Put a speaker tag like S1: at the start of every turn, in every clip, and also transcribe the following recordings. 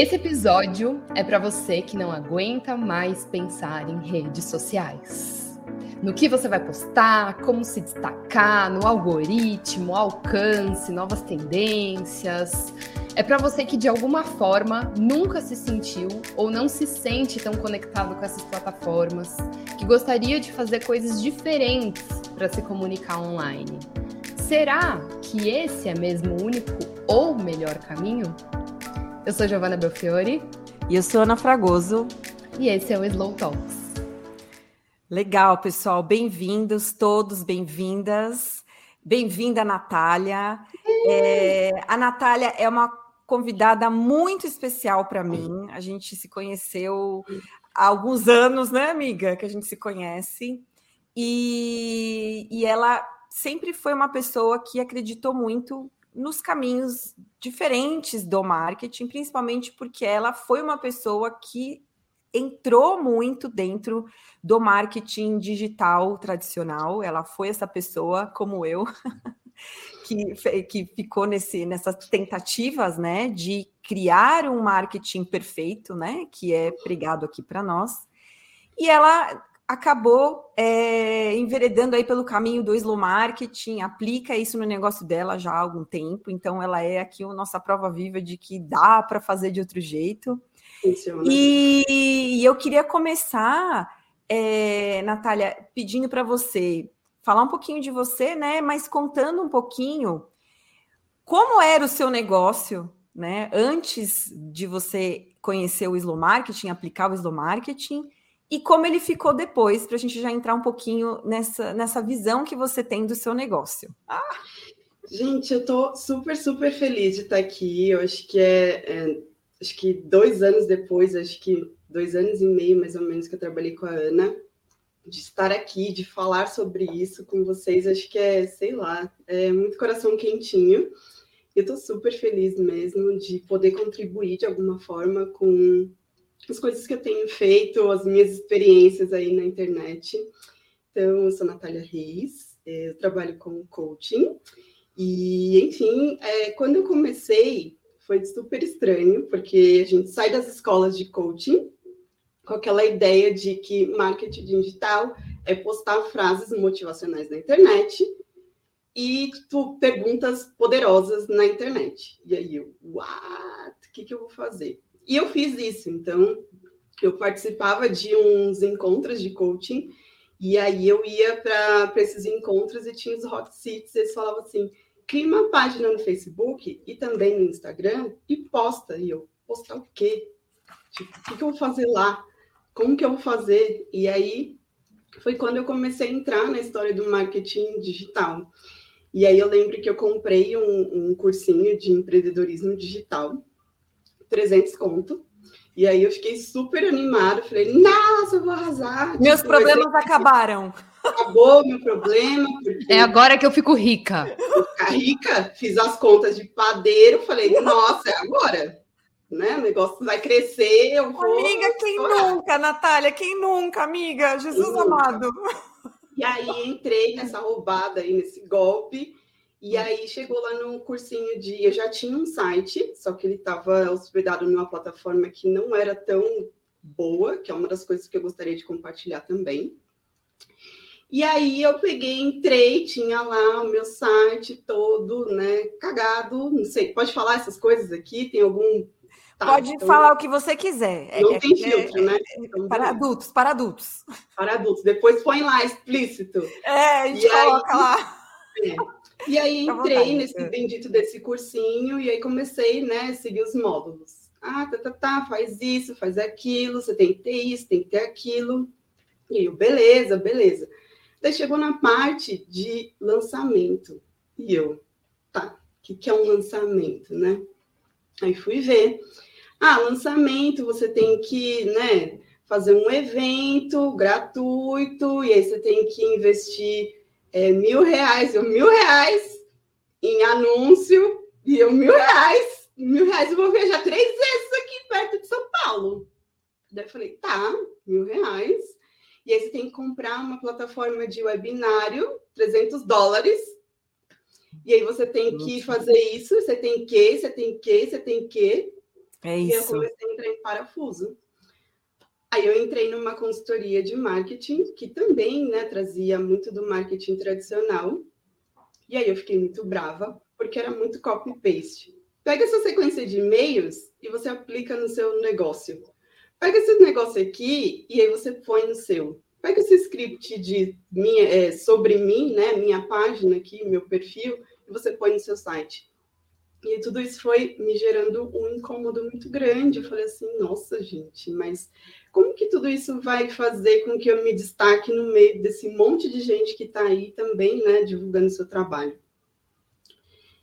S1: Esse episódio é para você que não aguenta mais pensar em redes sociais. No que você vai postar, como se destacar, no algoritmo, alcance, novas tendências. É para você que de alguma forma nunca se sentiu ou não se sente tão conectado com essas plataformas, que gostaria de fazer coisas diferentes para se comunicar online. Será que esse é mesmo o único ou melhor caminho? Eu sou Giovana Belfiore.
S2: E eu sou Ana Fragoso.
S1: E esse é o Slow Talks.
S2: Legal, pessoal. Bem-vindos, todos bem-vindas. Bem-vinda, Natália. É, a Natália é uma convidada muito especial para mim. A gente se conheceu há alguns anos, né, amiga? Que a gente se conhece. E, e ela sempre foi uma pessoa que acreditou muito nos caminhos diferentes do marketing, principalmente porque ela foi uma pessoa que entrou muito dentro do marketing digital tradicional. Ela foi essa pessoa, como eu, que, que ficou nesse, nessas tentativas né, de criar um marketing perfeito, né, que é pregado aqui para nós. E ela acabou é, enveredando aí pelo caminho do slow marketing, aplica isso no negócio dela já há algum tempo, então ela é aqui a nossa prova viva de que dá para fazer de outro jeito. E, e, eu queria começar, é, Natália, pedindo para você falar um pouquinho de você, né? Mas contando um pouquinho como era o seu negócio, né? Antes de você conhecer o slow marketing, aplicar o slow marketing e como ele ficou depois, para a gente já entrar um pouquinho nessa, nessa visão que você tem do seu negócio.
S3: Ah, gente, eu estou super, super feliz de estar aqui. Eu acho que é, é, acho que dois anos depois, acho que dois anos e meio mais ou menos que eu trabalhei com a Ana, de estar aqui, de falar sobre isso com vocês, acho que é, sei lá, é muito coração quentinho. Eu estou super feliz mesmo de poder contribuir de alguma forma com as coisas que eu tenho feito, as minhas experiências aí na internet. Então, eu sou Natália Reis, eu trabalho com coaching. E, enfim, é, quando eu comecei, foi super estranho, porque a gente sai das escolas de coaching com aquela ideia de que marketing digital é postar frases motivacionais na internet e tipo, perguntas poderosas na internet. E aí eu, what? O que, que eu vou fazer? E eu fiz isso. Então, eu participava de uns encontros de coaching, e aí eu ia para esses encontros e tinha os hot seats, eles falavam assim: cria uma página no Facebook e também no Instagram e posta. E eu, postar o quê? Tipo, o que, que eu vou fazer lá? Como que eu vou fazer? E aí foi quando eu comecei a entrar na história do marketing digital. E aí eu lembro que eu comprei um, um cursinho de empreendedorismo digital 300 conto. E aí eu fiquei super animada, falei, nossa, eu vou arrasar.
S2: Meus tipo, problemas acabaram.
S3: Acabou meu problema.
S1: É agora que eu fico rica.
S3: Eu ficar rica, fiz as contas de padeiro, falei, nossa, é agora. Né? O negócio vai crescer, eu vou...
S2: Amiga, quem nunca, Natália? Quem nunca, amiga? Jesus amado.
S3: E aí entrei nessa roubada aí, nesse golpe, e aí chegou lá no cursinho de. Eu já tinha um site, só que ele estava hospedado numa plataforma que não era tão boa, que é uma das coisas que eu gostaria de compartilhar também. E aí eu peguei, entrei, tinha lá o meu site todo, né, cagado, não sei, pode falar essas coisas aqui? Tem algum
S2: Tá, Pode então, falar o que você quiser.
S3: Não é, tem é, filtro, né?
S2: é, né? Então, para adultos, para adultos.
S3: Para adultos. Depois põe lá explícito.
S2: É, a gente e coloca aí, lá.
S3: É. E aí entrei nesse é. bendito desse cursinho e aí comecei, né, a seguir os módulos. Ah, tá, tá, tá, faz isso, faz aquilo, você tem que ter isso, tem que ter aquilo. E eu, beleza, beleza. Daí chegou na parte de lançamento. E eu, tá, o que, que é um lançamento, né? Aí fui ver. Ah, lançamento, você tem que, né, fazer um evento gratuito, e aí você tem que investir é, mil reais, eu mil reais em anúncio, e eu mil reais, mil reais eu vou viajar três vezes aqui perto de São Paulo. Daí eu falei, tá, mil reais. E aí você tem que comprar uma plataforma de webinário, 300 dólares. E aí você tem que fazer isso, você tem que, você tem que, você tem que.
S2: É isso.
S3: E eu comecei a entrar em parafuso. Aí eu entrei numa consultoria de marketing, que também né, trazia muito do marketing tradicional. E aí eu fiquei muito brava, porque era muito copy-paste. Pega essa sequência de e-mails e você aplica no seu negócio. Pega esse negócio aqui e aí você põe no seu. Pega esse script de minha, é, sobre mim, né, minha página aqui, meu perfil, e você põe no seu site. E tudo isso foi me gerando um incômodo muito grande. Eu falei assim, nossa, gente, mas como que tudo isso vai fazer com que eu me destaque no meio desse monte de gente que está aí também, né, divulgando seu trabalho?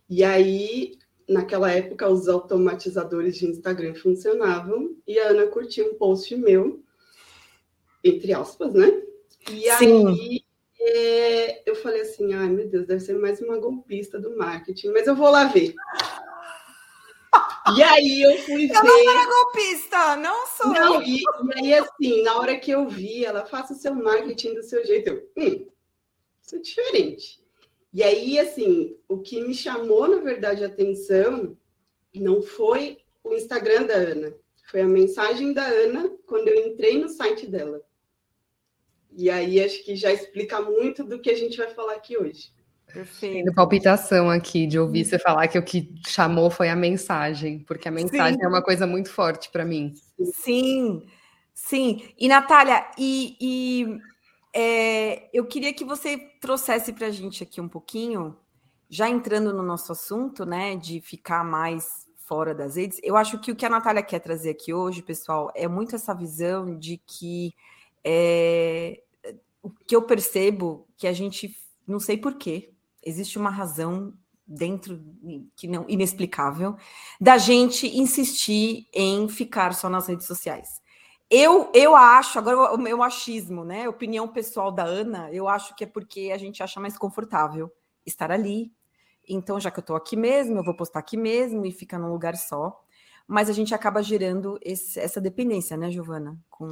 S3: E aí, naquela época, os automatizadores de Instagram funcionavam e a Ana curtiu um post meu, entre aspas, né? E Sim. aí é, eu falei assim, ai meu Deus, deve ser mais uma golpista do marketing, mas eu vou lá ver. E aí eu fui eu ver. Eu
S2: não era golpista, não sou.
S3: Não, e, e, aí, assim, na hora que eu vi, ela faça o seu marketing do seu jeito, eu, hum, isso é diferente. E aí, assim, o que me chamou, na verdade, a atenção não foi o Instagram da Ana, foi a mensagem da Ana quando eu entrei no site dela. E aí acho que já explica muito do que a gente vai falar aqui hoje.
S1: Perfeito. Tendo palpitação aqui de ouvir você falar que o que chamou foi a mensagem, porque a mensagem sim. é uma coisa muito forte para mim.
S2: Sim, sim. E Natália, e, e é, eu queria que você trouxesse para a gente aqui um pouquinho, já entrando no nosso assunto, né, de ficar mais fora das redes. Eu acho que o que a Natália quer trazer aqui hoje, pessoal, é muito essa visão de que é, o que eu percebo que a gente não sei porquê, existe uma razão dentro que não inexplicável da gente insistir em ficar só nas redes sociais. Eu, eu acho, agora o meu achismo, né? Opinião pessoal da Ana, eu acho que é porque a gente acha mais confortável estar ali. Então, já que eu estou aqui mesmo, eu vou postar aqui mesmo e fica num lugar só. Mas a gente acaba gerando esse, essa dependência, né, Giovana? Com...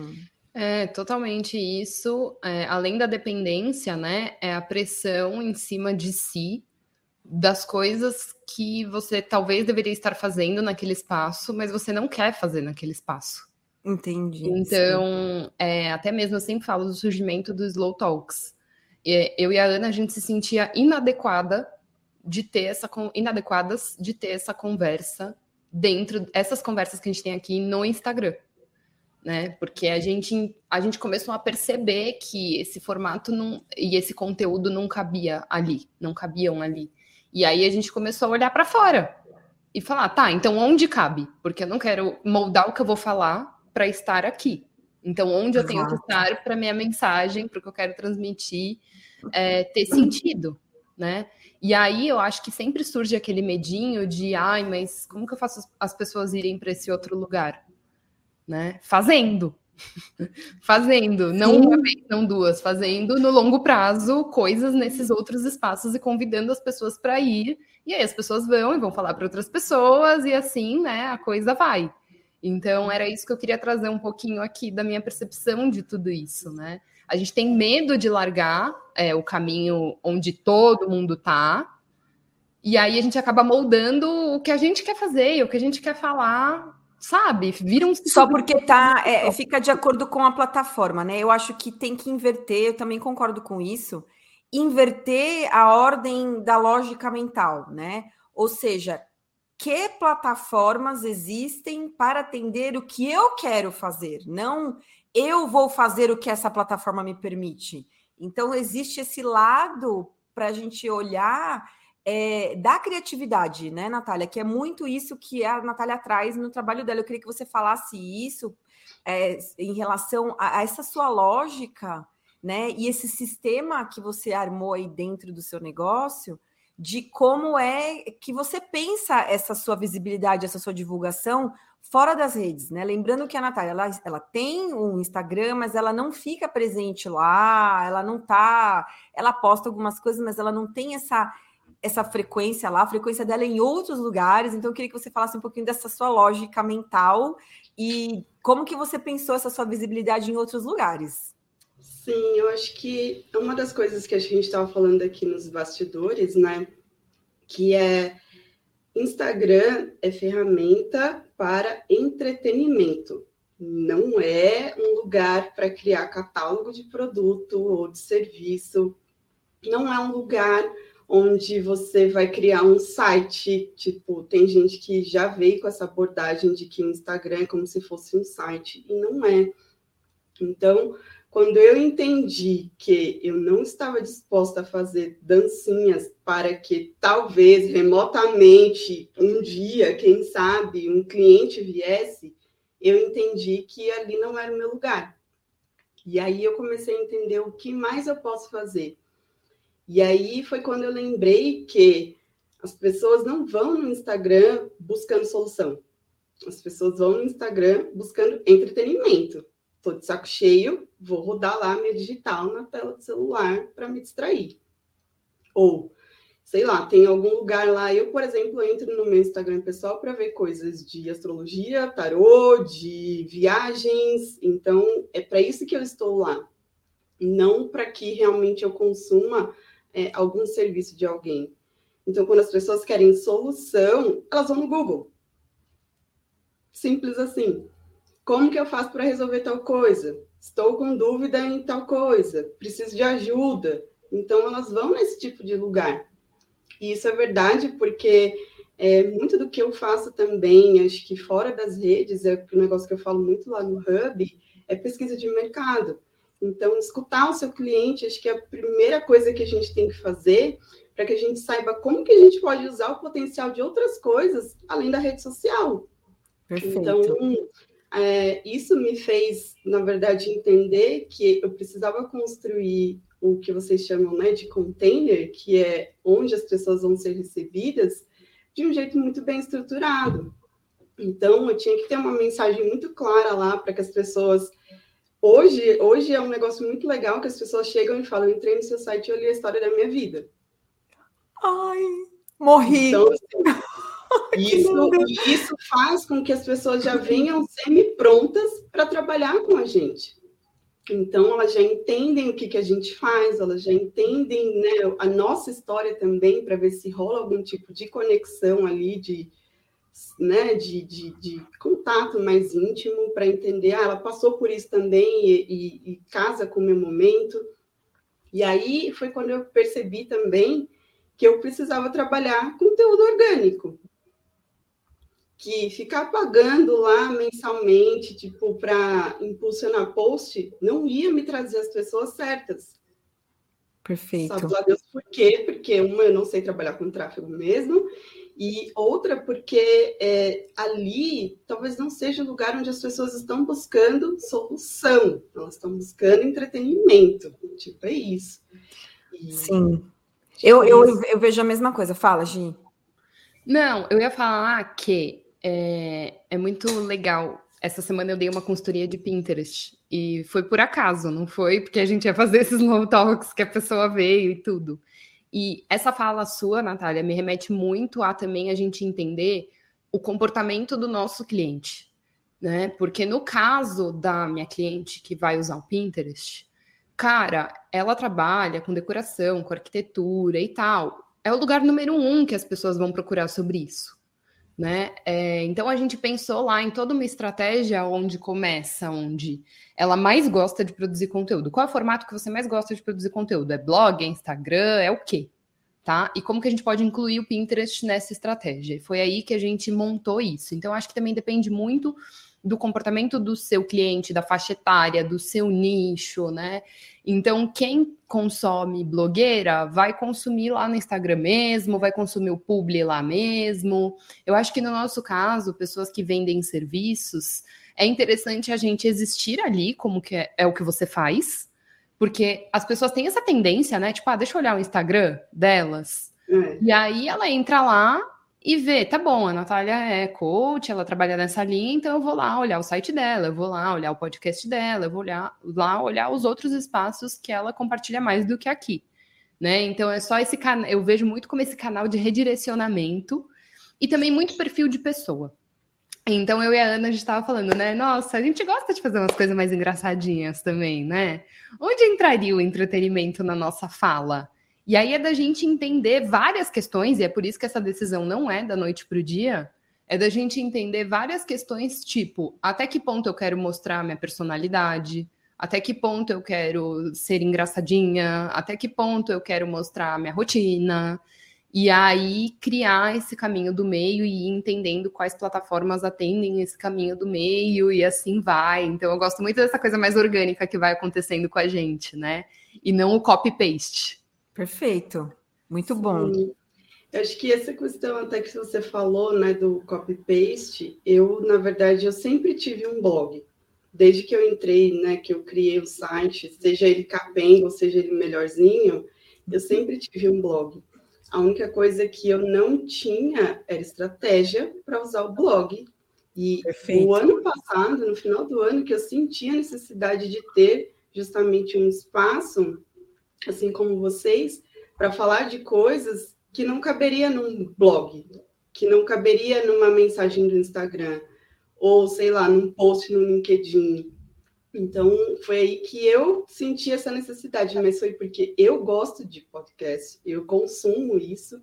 S1: É, totalmente isso. É, além da dependência, né, é a pressão em cima de si das coisas que você talvez deveria estar fazendo naquele espaço, mas você não quer fazer naquele espaço.
S2: Entendi.
S1: Então, é, até mesmo eu sempre falo do surgimento do Slow Talks. Eu e a Ana, a gente se sentia inadequada de ter essa inadequadas de ter essa conversa dentro essas conversas que a gente tem aqui no Instagram né? Porque a gente, a gente começou a perceber que esse formato não, e esse conteúdo não cabia ali, não cabiam ali. E aí a gente começou a olhar para fora e falar, tá, então onde cabe? Porque eu não quero moldar o que eu vou falar para estar aqui. Então, onde eu tenho que estar para minha mensagem, para o que eu quero transmitir, é, ter sentido, né? E aí eu acho que sempre surge aquele medinho de, ai, mas como que eu faço as pessoas irem para esse outro lugar? Né? Fazendo. fazendo, não Sim. uma vez, não duas, fazendo no longo prazo coisas nesses outros espaços e convidando as pessoas para ir. E aí as pessoas vão e vão falar para outras pessoas, e assim, né, a coisa vai. Então, era isso que eu queria trazer um pouquinho aqui da minha percepção de tudo isso, né? A gente tem medo de largar é, o caminho onde todo mundo tá, e aí a gente acaba moldando o que a gente quer fazer, o que a gente quer falar sabe? Vira um
S2: só porque tá é, fica de acordo com a plataforma, né? Eu acho que tem que inverter, eu também concordo com isso, inverter a ordem da lógica mental, né? Ou seja, que plataformas existem para atender o que eu quero fazer, não eu vou fazer o que essa plataforma me permite. Então existe esse lado para a gente olhar é, da criatividade, né, Natália? Que é muito isso que a Natália traz no trabalho dela. Eu queria que você falasse isso é, em relação a, a, essa sua lógica, né? E esse sistema que você armou aí dentro do seu negócio, de como é que você pensa essa sua visibilidade, essa sua divulgação fora das redes, né? Lembrando que a Natália ela, ela tem um Instagram, mas ela não fica presente lá, ela não tá, ela posta algumas coisas, mas ela não tem essa essa frequência lá, a frequência dela é em outros lugares. Então, eu queria que você falasse um pouquinho dessa sua lógica mental e como que você pensou essa sua visibilidade em outros lugares.
S3: Sim, eu acho que uma das coisas que a gente estava falando aqui nos bastidores, né, que é Instagram é ferramenta para entretenimento. Não é um lugar para criar catálogo de produto ou de serviço. Não é um lugar onde você vai criar um site, tipo, tem gente que já veio com essa abordagem de que o Instagram é como se fosse um site, e não é. Então, quando eu entendi que eu não estava disposta a fazer dancinhas para que talvez remotamente um dia, quem sabe, um cliente viesse, eu entendi que ali não era o meu lugar. E aí eu comecei a entender o que mais eu posso fazer. E aí foi quando eu lembrei que as pessoas não vão no Instagram buscando solução. As pessoas vão no Instagram buscando entretenimento. Estou de saco cheio, vou rodar lá minha digital na tela do celular para me distrair. Ou, sei lá, tem algum lugar lá. Eu, por exemplo, entro no meu Instagram pessoal para ver coisas de astrologia, tarô, de viagens. Então, é para isso que eu estou lá. Não para que realmente eu consuma é, algum serviço de alguém. Então, quando as pessoas querem solução, elas vão no Google. Simples assim. Como que eu faço para resolver tal coisa? Estou com dúvida em tal coisa, preciso de ajuda. Então, elas vão nesse tipo de lugar. E isso é verdade porque é, muito do que eu faço também, acho que fora das redes, é um negócio que eu falo muito lá no Hub, é pesquisa de mercado. Então, escutar o seu cliente, acho que é a primeira coisa que a gente tem que fazer para que a gente saiba como que a gente pode usar o potencial de outras coisas além da rede social. Perfeito. Então, é, isso me fez, na verdade, entender que eu precisava construir o que vocês chamam né, de container, que é onde as pessoas vão ser recebidas, de um jeito muito bem estruturado. Então, eu tinha que ter uma mensagem muito clara lá para que as pessoas Hoje, hoje é um negócio muito legal que as pessoas chegam e falam: eu entrei no seu site e olhei a história da minha vida.
S2: Ai, morri. Então, assim,
S3: isso, isso faz com que as pessoas já venham semi-prontas para trabalhar com a gente. Então, elas já entendem o que, que a gente faz, elas já entendem né, a nossa história também, para ver se rola algum tipo de conexão ali, de, né, de, de, de contato mais íntimo para entender, ah, ela passou por isso também e, e, e casa com o meu momento. E aí foi quando eu percebi também que eu precisava trabalhar conteúdo orgânico. Que ficar pagando lá mensalmente, tipo, para impulsionar post, não ia me trazer as pessoas certas.
S2: Perfeito.
S3: Sabe lá Deus por quê? Porque, uma, eu não sei trabalhar com tráfego mesmo, e outra porque é, ali talvez não seja o lugar onde as pessoas estão buscando solução, elas estão buscando entretenimento. Tipo, é isso.
S2: E, Sim. Tipo, eu, eu, eu vejo a mesma coisa. Fala, Gi.
S1: Não, eu ia falar que é, é muito legal. Essa semana eu dei uma consultoria de Pinterest e foi por acaso, não foi porque a gente ia fazer esses low talks que a pessoa veio e tudo. E essa fala sua, Natália, me remete muito a também a gente entender o comportamento do nosso cliente, né? Porque no caso da minha cliente que vai usar o Pinterest, cara, ela trabalha com decoração, com arquitetura e tal. É o lugar número um que as pessoas vão procurar sobre isso né? É, então a gente pensou lá em toda uma estratégia onde começa, onde ela mais gosta de produzir conteúdo. Qual é o formato que você mais gosta de produzir conteúdo? É blog, é Instagram, é o quê? Tá? E como que a gente pode incluir o Pinterest nessa estratégia? Foi aí que a gente montou isso. Então acho que também depende muito do comportamento do seu cliente, da faixa etária, do seu nicho, né? Então, quem consome blogueira vai consumir lá no Instagram mesmo, vai consumir o publi lá mesmo. Eu acho que no nosso caso, pessoas que vendem serviços, é interessante a gente existir ali, como que é, é o que você faz, porque as pessoas têm essa tendência, né? Tipo, ah, deixa eu olhar o Instagram delas. É. E aí ela entra lá e ver, tá bom, a Natália é coach, ela trabalha nessa linha, então eu vou lá olhar o site dela, eu vou lá olhar o podcast dela, eu vou olhar, lá olhar os outros espaços que ela compartilha mais do que aqui, né? Então é só esse canal, eu vejo muito como esse canal de redirecionamento e também muito perfil de pessoa. Então eu e a Ana a gente estava falando, né? Nossa, a gente gosta de fazer umas coisas mais engraçadinhas também, né? Onde entraria o entretenimento na nossa fala? E aí é da gente entender várias questões, e é por isso que essa decisão não é da noite para o dia, É da gente entender várias questões, tipo, até que ponto eu quero mostrar minha personalidade, até que ponto eu quero ser engraçadinha, até que ponto eu quero mostrar minha rotina. E aí criar esse caminho do meio e ir entendendo quais plataformas atendem esse caminho do meio e assim vai. Então eu gosto muito dessa coisa mais orgânica que vai acontecendo com a gente, né? E não o copy-paste.
S2: Perfeito. Muito bom. Sim.
S3: Eu acho que essa questão até que você falou, né, do copy-paste, eu, na verdade, eu sempre tive um blog. Desde que eu entrei, né, que eu criei o site, seja ele capenga ou seja ele melhorzinho, eu sempre tive um blog. A única coisa que eu não tinha era estratégia para usar o blog. E Perfeito. o ano passado, no final do ano, que eu senti a necessidade de ter justamente um espaço, assim como vocês, para falar de coisas que não caberia num blog, que não caberia numa mensagem do Instagram, ou sei lá, num post no LinkedIn, então, foi aí que eu senti essa necessidade, mas foi porque eu gosto de podcast, eu consumo isso,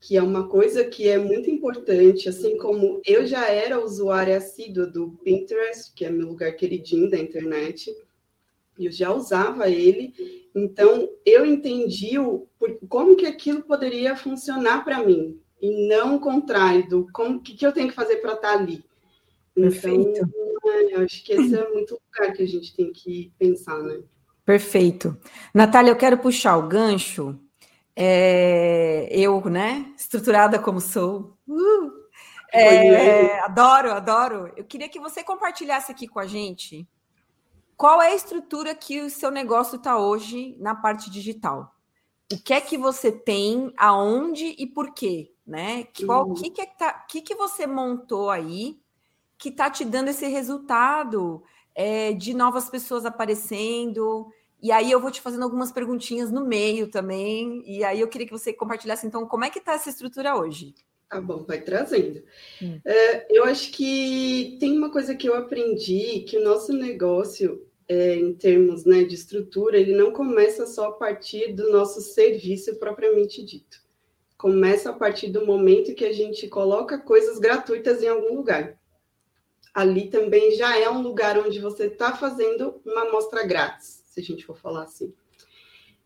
S3: que é uma coisa que é muito importante, assim como eu já era usuária assídua do Pinterest, que é meu lugar queridinho da internet, eu já usava ele, então eu entendi o, como que aquilo poderia funcionar para mim, e não o contrário do como que, que eu tenho que fazer para estar tá ali.
S2: Perfeito. Então,
S3: é, acho que esse é muito lugar que a gente tem que pensar, né?
S2: Perfeito. Natália, eu quero puxar o gancho. É, eu, né, estruturada como sou, uh, é, adoro, adoro. Eu queria que você compartilhasse aqui com a gente qual é a estrutura que o seu negócio está hoje na parte digital. O que é que você tem, aonde e por quê, né? Qual, uhum. que, que, é que, tá, que, que você montou aí que está te dando esse resultado é, de novas pessoas aparecendo. E aí eu vou te fazendo algumas perguntinhas no meio também. E aí eu queria que você compartilhasse, então, como é que está essa estrutura hoje?
S3: Tá bom, vai trazendo. Hum. É, eu acho que tem uma coisa que eu aprendi, que o nosso negócio, é, em termos né, de estrutura, ele não começa só a partir do nosso serviço propriamente dito. Começa a partir do momento que a gente coloca coisas gratuitas em algum lugar ali também já é um lugar onde você está fazendo uma amostra grátis, se a gente for falar assim.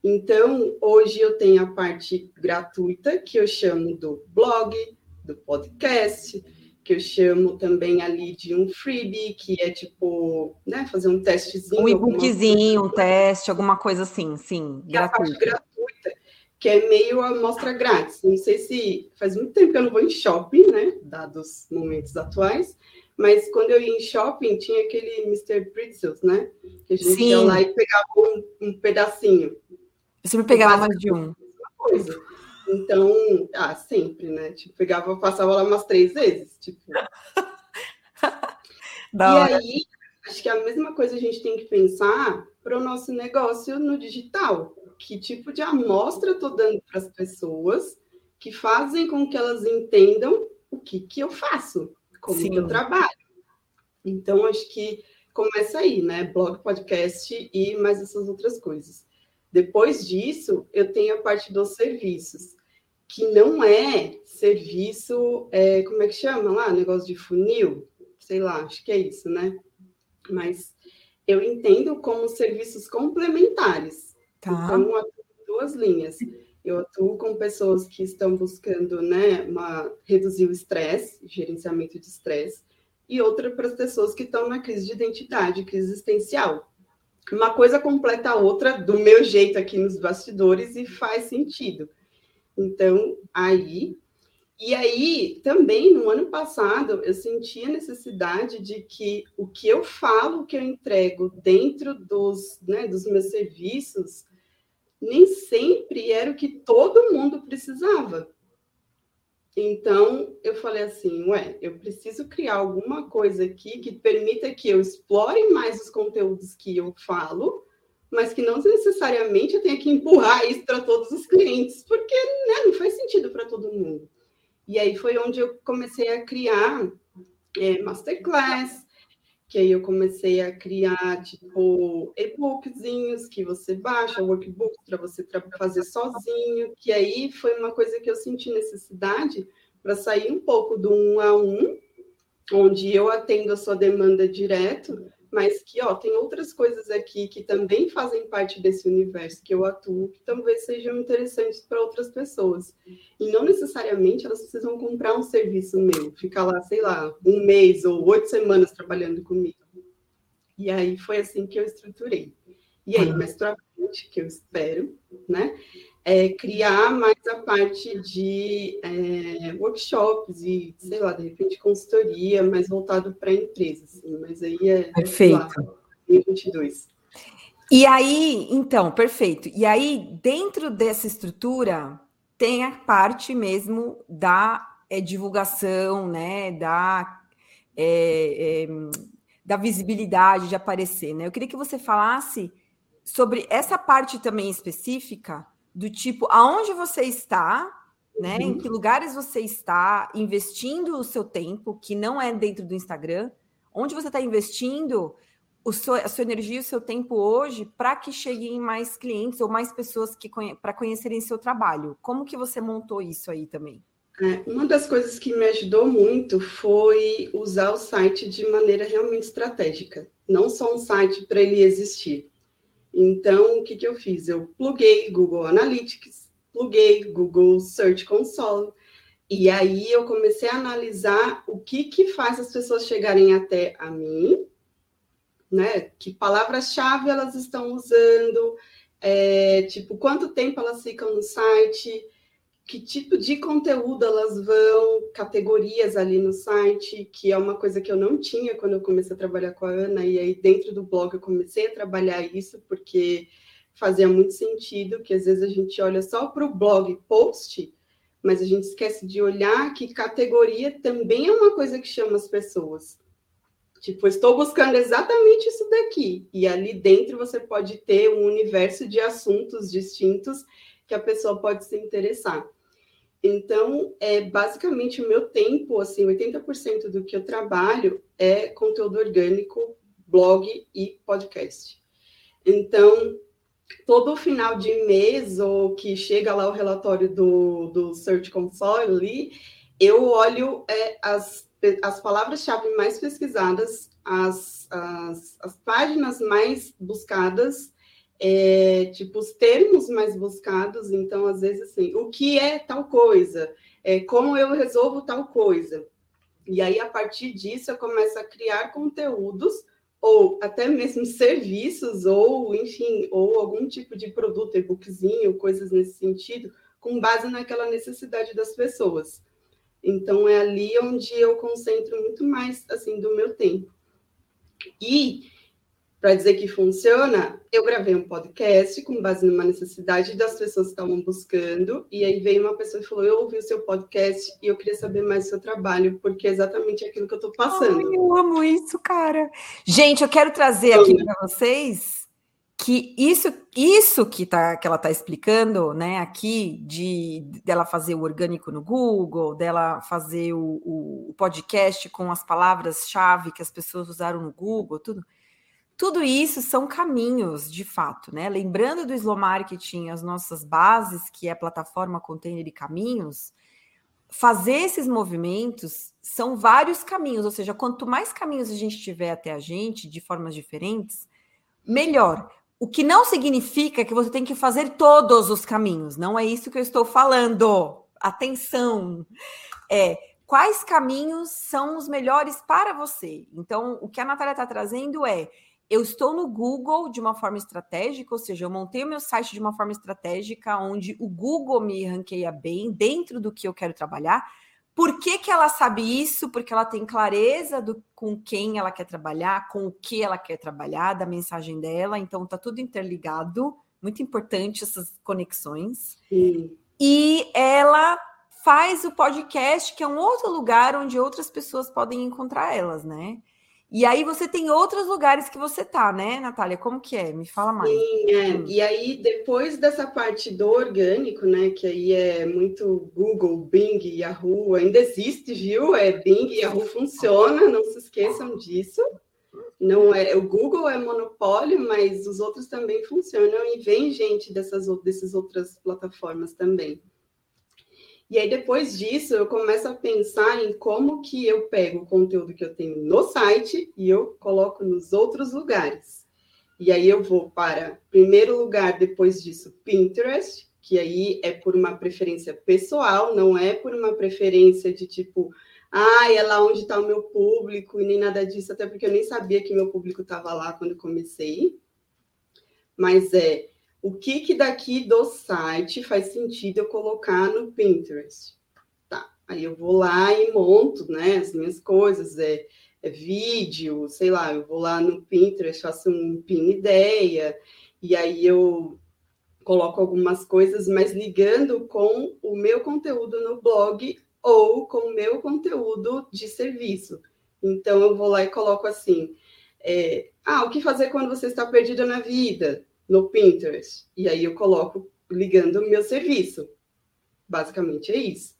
S3: Então, hoje eu tenho a parte gratuita, que eu chamo do blog, do podcast, que eu chamo também ali de um freebie, que é tipo, né, fazer um testezinho.
S2: Um e-bookzinho, um teste, alguma coisa assim, sim,
S3: que gratuita. É a parte gratuita, que é meio amostra grátis. Não sei se faz muito tempo que eu não vou em shopping, né, dados momentos atuais, mas quando eu ia em shopping, tinha aquele Mr. Pretzels, né? Que a gente Sim. ia lá e pegava um, um pedacinho.
S2: Eu sempre pegava mais de um.
S3: Coisa. Então, ah, sempre, né? Tipo, pegava, passava lá umas três vezes, tipo. e hora. aí, acho que a mesma coisa a gente tem que pensar para o nosso negócio no digital. Que tipo de amostra eu estou dando para as pessoas que fazem com que elas entendam o que, que eu faço, como Sim. eu trabalho. Então, acho que começa aí, né? Blog, podcast e mais essas outras coisas. Depois disso, eu tenho a parte dos serviços, que não é serviço, é, como é que chama lá? Negócio de funil? Sei lá, acho que é isso, né? Mas eu entendo como serviços complementares. Tá. Então, duas linhas. Eu atuo com pessoas que estão buscando né, uma, reduzir o estresse, gerenciamento de estresse, e outra para as pessoas que estão na crise de identidade, crise existencial. Uma coisa completa a outra do meu jeito aqui nos bastidores e faz sentido. Então, aí. E aí, também, no ano passado, eu senti a necessidade de que o que eu falo, o que eu entrego dentro dos, né, dos meus serviços, nem sempre era o que todo mundo precisava. Então, eu falei assim, ué, eu preciso criar alguma coisa aqui que permita que eu explore mais os conteúdos que eu falo, mas que não necessariamente eu tenha que empurrar isso para todos os clientes, porque né, não faz sentido para todo mundo. E aí foi onde eu comecei a criar é, masterclass, que aí eu comecei a criar, tipo, e-bookzinhos que você baixa, workbooks para você fazer sozinho, que aí foi uma coisa que eu senti necessidade, para sair um pouco do um a um, onde eu atendo a sua demanda direto, mas que ó, tem outras coisas aqui que também fazem parte desse universo que eu atuo, que talvez sejam interessantes para outras pessoas. E não necessariamente elas precisam comprar um serviço meu, ficar lá, sei lá, um mês ou oito semanas trabalhando comigo. E aí foi assim que eu estruturei. E aí, mais para frente, que eu espero, né? É criar mais a parte de é, workshops e, sei lá, de repente consultoria, mais voltado para empresas. Assim, mas aí é.
S2: Perfeito. Lá,
S3: 2022.
S2: E aí, então, perfeito. E aí, dentro dessa estrutura, tem a parte mesmo da é, divulgação, né? Da. É, da visibilidade de aparecer, né? Eu queria que você falasse sobre essa parte também específica do tipo aonde você está, né? Uhum. Em que lugares você está investindo o seu tempo, que não é dentro do Instagram, onde você está investindo o seu, a sua energia, o seu tempo hoje para que cheguem mais clientes ou mais pessoas que conhe para conhecerem seu trabalho. Como que você montou isso aí também?
S3: É, uma das coisas que me ajudou muito foi usar o site de maneira realmente estratégica, não só um site para ele existir. Então, o que, que eu fiz? Eu pluguei Google Analytics, pluguei Google Search Console, e aí eu comecei a analisar o que, que faz as pessoas chegarem até a mim, né? Que palavras-chave elas estão usando, é, tipo, quanto tempo elas ficam no site, que tipo de conteúdo elas vão, categorias ali no site, que é uma coisa que eu não tinha quando eu comecei a trabalhar com a Ana, e aí dentro do blog eu comecei a trabalhar isso, porque fazia muito sentido que às vezes a gente olha só para o blog post, mas a gente esquece de olhar que categoria também é uma coisa que chama as pessoas. Tipo, estou buscando exatamente isso daqui. E ali dentro você pode ter um universo de assuntos distintos que a pessoa pode se interessar. Então, é basicamente o meu tempo, assim, 80% do que eu trabalho é conteúdo orgânico, blog e podcast. Então, todo final de mês, ou que chega lá o relatório do, do Search Console ali, eu olho é, as, as palavras-chave mais pesquisadas, as, as, as páginas mais buscadas é, tipo, os termos mais buscados, então, às vezes, assim, o que é tal coisa? É, como eu resolvo tal coisa? E aí, a partir disso, eu começo a criar conteúdos, ou até mesmo serviços, ou, enfim, ou algum tipo de produto, e-bookzinho, coisas nesse sentido, com base naquela necessidade das pessoas. Então, é ali onde eu concentro muito mais, assim, do meu tempo. E para dizer que funciona, eu gravei um podcast com base numa necessidade das pessoas que estavam buscando, e aí veio uma pessoa e falou: Eu ouvi o seu podcast e eu queria saber mais do seu trabalho, porque é exatamente aquilo que eu estou passando.
S2: Ai, eu amo isso, cara. Gente, eu quero trazer aqui para vocês que isso, isso que, tá, que ela está explicando, né, aqui, de dela fazer o orgânico no Google, dela fazer o, o podcast com as palavras-chave que as pessoas usaram no Google, tudo tudo isso são caminhos, de fato, né? Lembrando do Slow Marketing, as nossas bases, que é plataforma container e caminhos, fazer esses movimentos são vários caminhos, ou seja, quanto mais caminhos a gente tiver até a gente, de formas diferentes, melhor. O que não significa que você tem que fazer todos os caminhos, não é isso que eu estou falando. Atenção! É quais caminhos são os melhores para você. Então, o que a Natália está trazendo é eu estou no Google de uma forma estratégica, ou seja, eu montei o meu site de uma forma estratégica, onde o Google me ranqueia bem dentro do que eu quero trabalhar. Por que, que ela sabe isso? Porque ela tem clareza do, com quem ela quer trabalhar, com o que ela quer trabalhar, da mensagem dela. Então, está tudo interligado. Muito importante essas conexões. Sim. E ela faz o podcast, que é um outro lugar onde outras pessoas podem encontrar elas, né? E aí você tem outros lugares que você tá, né, Natália? Como que é? Me fala mais.
S3: Sim, é. Hum. E aí, depois dessa parte do orgânico, né? Que aí é muito Google, Bing, Yahoo, ainda existe, viu? É Bing e Yahoo funciona, não se esqueçam disso. Não é, o Google é monopólio, mas os outros também funcionam e vem gente dessas, dessas outras plataformas também. E aí, depois disso, eu começo a pensar em como que eu pego o conteúdo que eu tenho no site e eu coloco nos outros lugares. E aí eu vou para, primeiro lugar, depois disso, Pinterest, que aí é por uma preferência pessoal, não é por uma preferência de tipo, ah, é lá onde está o meu público, e nem nada disso, até porque eu nem sabia que meu público estava lá quando comecei. Mas é o que, que daqui do site faz sentido eu colocar no Pinterest. Tá, aí eu vou lá e monto né, as minhas coisas, é, é vídeo, sei lá, eu vou lá no Pinterest, faço um pin ideia, e aí eu coloco algumas coisas, mas ligando com o meu conteúdo no blog ou com o meu conteúdo de serviço. Então, eu vou lá e coloco assim: é, ah, o que fazer quando você está perdida na vida? No Pinterest. E aí eu coloco ligando o meu serviço. Basicamente é isso.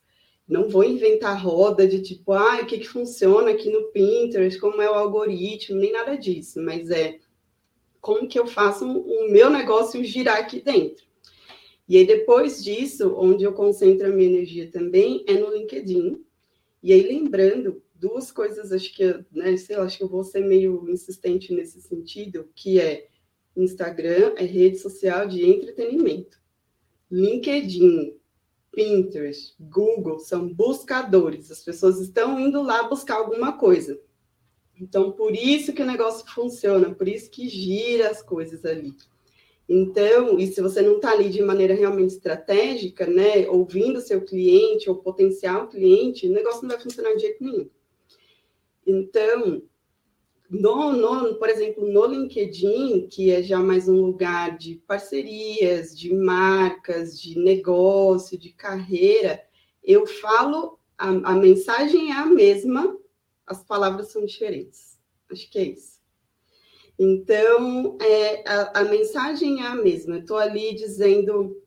S3: Não vou inventar roda de tipo, ah, o que, que funciona aqui no Pinterest, como é o algoritmo, nem nada disso, mas é como que eu faço o meu negócio girar aqui dentro. E aí, depois disso, onde eu concentro a minha energia também é no LinkedIn. E aí, lembrando duas coisas, acho que, né, sei lá, acho que eu vou ser meio insistente nesse sentido, que é Instagram é rede social de entretenimento. LinkedIn, Pinterest, Google são buscadores. As pessoas estão indo lá buscar alguma coisa. Então, por isso que o negócio funciona, por isso que gira as coisas ali. Então, e se você não está ali de maneira realmente estratégica, né, ouvindo seu cliente ou potencial cliente, o negócio não vai funcionar de jeito nenhum. Então, no, no, por exemplo, no LinkedIn, que é já mais um lugar de parcerias, de marcas, de negócio, de carreira, eu falo, a, a mensagem é a mesma, as palavras são diferentes. Acho que é isso. Então, é, a, a mensagem é a mesma. estou ali dizendo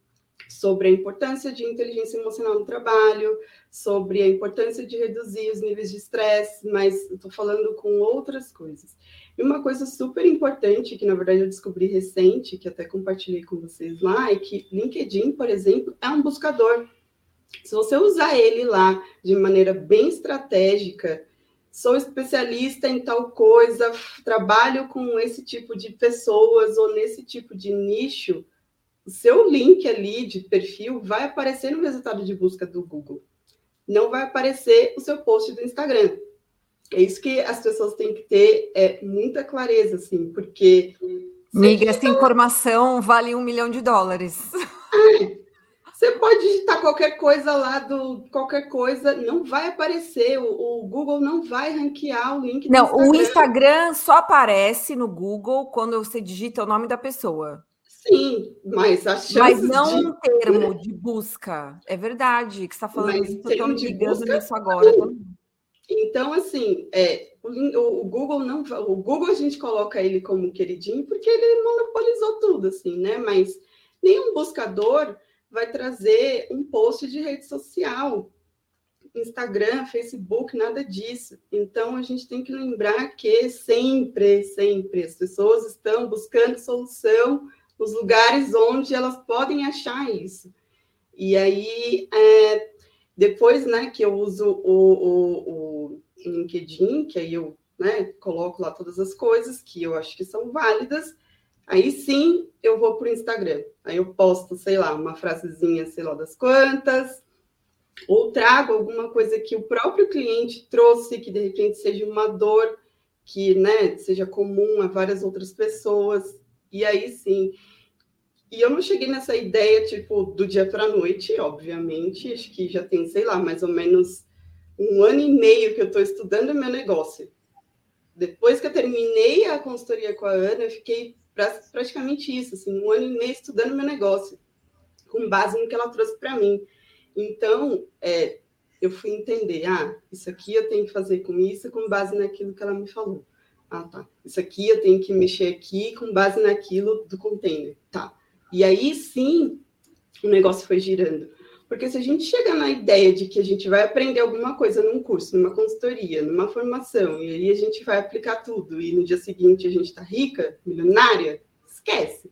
S3: sobre a importância de inteligência emocional no trabalho, sobre a importância de reduzir os níveis de estresse, mas estou falando com outras coisas. E uma coisa super importante, que na verdade eu descobri recente, que até compartilhei com vocês lá, é que LinkedIn, por exemplo, é um buscador. Se você usar ele lá de maneira bem estratégica, sou especialista em tal coisa, trabalho com esse tipo de pessoas ou nesse tipo de nicho, o seu link ali de perfil vai aparecer no resultado de busca do Google. Não vai aparecer o seu post do Instagram. É isso que as pessoas têm que ter é, muita clareza, assim, porque.
S2: Miga, essa informação vale um milhão de dólares.
S3: Você pode digitar qualquer coisa lá do qualquer coisa, não vai aparecer. O, o Google não vai ranquear o link.
S2: Não, Instagram. o Instagram só aparece no Google quando você digita o nome da pessoa.
S3: Sim, mas a chance
S2: Mas não de... um termo de busca. É verdade que está falando mas isso, estou ligando nisso agora.
S3: Então, assim, é, o, o, Google não. O Google a gente coloca ele como queridinho porque ele monopolizou tudo, assim, né? Mas nenhum buscador vai trazer um post de rede social. Instagram, Facebook, nada disso. Então, a gente tem que lembrar que sempre, sempre as pessoas estão buscando solução nos lugares onde elas podem achar isso. E aí, é, depois né, que eu uso o, o, o LinkedIn, que aí eu né, coloco lá todas as coisas que eu acho que são válidas, Aí sim eu vou para o Instagram. Aí eu posto, sei lá, uma frasezinha, sei lá das quantas, ou trago alguma coisa que o próprio cliente trouxe, que de repente seja uma dor que né, seja comum a várias outras pessoas. E aí sim. E eu não cheguei nessa ideia, tipo, do dia para a noite, obviamente. Acho que já tem, sei lá, mais ou menos um ano e meio que eu estou estudando meu negócio. Depois que eu terminei a consultoria com a Ana, eu fiquei praticamente isso, assim, um ano e meio estudando meu negócio, com base no que ela trouxe para mim. Então, é, eu fui entender, ah, isso aqui eu tenho que fazer com isso, com base naquilo que ela me falou. Ah, tá. Isso aqui eu tenho que mexer aqui com base naquilo do container. Tá. E aí sim, o negócio foi girando. Porque se a gente chegar na ideia de que a gente vai aprender alguma coisa num curso, numa consultoria, numa formação, e aí a gente vai aplicar tudo, e no dia seguinte a gente está rica, milionária, esquece.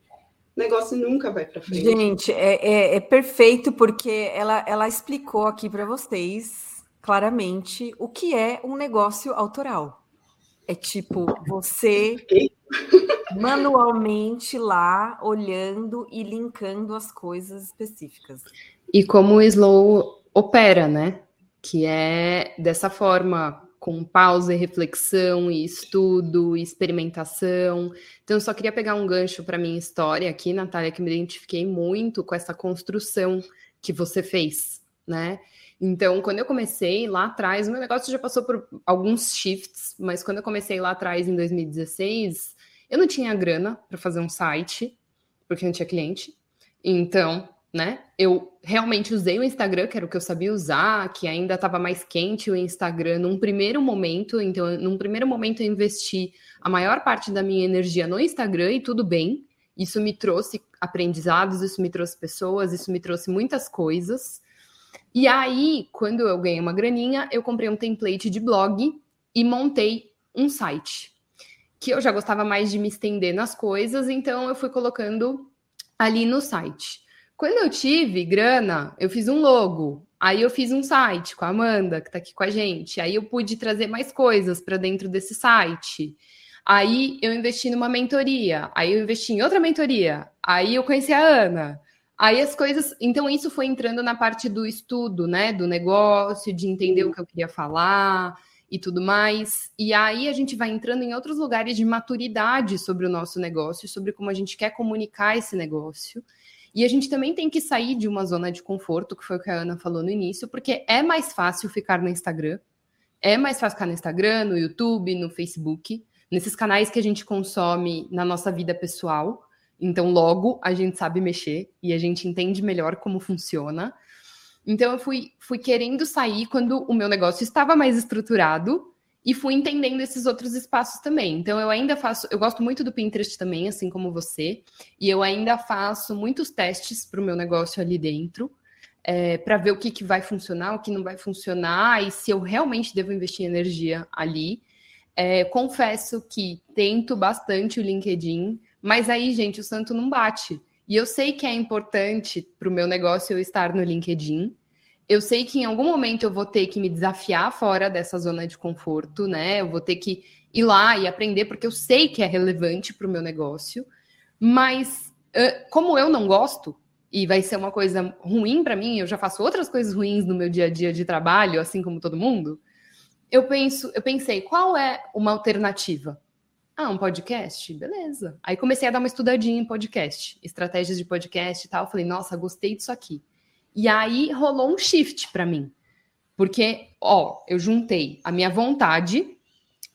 S3: o negócio nunca vai para frente.
S2: Gente, é, é, é, perfeito porque ela, ela explicou aqui para vocês claramente o que é um negócio autoral. É tipo você manualmente lá olhando e linkando as coisas específicas.
S1: E como o Slow opera, né? Que é dessa forma, com pausa e reflexão, e estudo, e experimentação. Então, eu só queria pegar um gancho para minha história aqui, Natália, que me identifiquei muito com essa construção que você fez, né? Então, quando eu comecei lá atrás, o meu negócio já passou por alguns shifts, mas quando eu comecei lá atrás, em 2016, eu não tinha grana para fazer um site, porque não tinha cliente. Então, né? Eu realmente usei o Instagram, que era o que eu sabia usar, que ainda estava mais quente o Instagram num primeiro momento. Então, num primeiro momento, eu investi a maior parte da minha energia no Instagram e tudo bem. Isso me trouxe aprendizados, isso me trouxe pessoas, isso me trouxe muitas coisas. E aí, quando eu ganhei uma graninha, eu comprei um template de blog e montei um site. Que eu já gostava mais de me estender nas coisas, então eu fui colocando ali no site. Quando eu tive grana, eu fiz um logo. Aí eu fiz um site com a Amanda, que está aqui com a gente. Aí eu pude trazer mais coisas para dentro desse site. Aí eu investi numa mentoria. Aí eu investi em outra mentoria. Aí eu conheci a Ana. Aí as coisas. Então, isso foi entrando na parte do estudo, né? Do negócio, de entender o que eu queria falar e tudo mais. E aí a gente vai entrando em outros lugares de maturidade sobre o nosso negócio, sobre como a gente quer comunicar esse negócio. E a gente também tem que sair de uma zona de conforto, que foi o que a Ana falou no início, porque é mais fácil ficar no Instagram, é mais fácil ficar no Instagram, no YouTube, no Facebook, nesses canais que a gente consome na nossa vida pessoal. Então, logo, a gente sabe mexer e a gente entende melhor como funciona. Então, eu fui, fui querendo sair quando o meu negócio estava mais estruturado e fui entendendo esses outros espaços também. Então, eu ainda faço, eu gosto muito do Pinterest também, assim como você, e eu ainda faço muitos testes para o meu negócio ali dentro, é, para ver o que, que vai funcionar, o que não vai funcionar, e se eu realmente devo investir energia ali. É, confesso que tento bastante o LinkedIn, mas aí, gente, o santo não bate. E eu sei que é importante para o meu negócio eu estar no LinkedIn, eu sei que em algum momento eu vou ter que me desafiar fora dessa zona de conforto, né? Eu vou ter que ir lá e aprender, porque eu sei que é relevante para o meu negócio, mas como eu não gosto, e vai ser uma coisa ruim para mim, eu já faço outras coisas ruins no meu dia a dia de trabalho, assim como todo mundo. Eu penso, eu pensei, qual é uma alternativa? Ah, um podcast? Beleza. Aí comecei a dar uma estudadinha em podcast, estratégias de podcast e tal. Falei, nossa, gostei disso aqui. E aí rolou um shift para mim. Porque, ó, eu juntei a minha vontade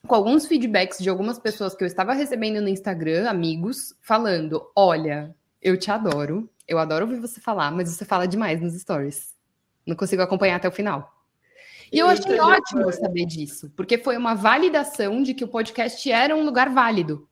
S1: com alguns feedbacks de algumas pessoas que eu estava recebendo no Instagram, amigos, falando: olha, eu te adoro, eu adoro ouvir você falar, mas você fala demais nos stories. Não consigo acompanhar até o final. E eu achei ótimo saber disso, porque foi uma validação de que o podcast era um lugar válido.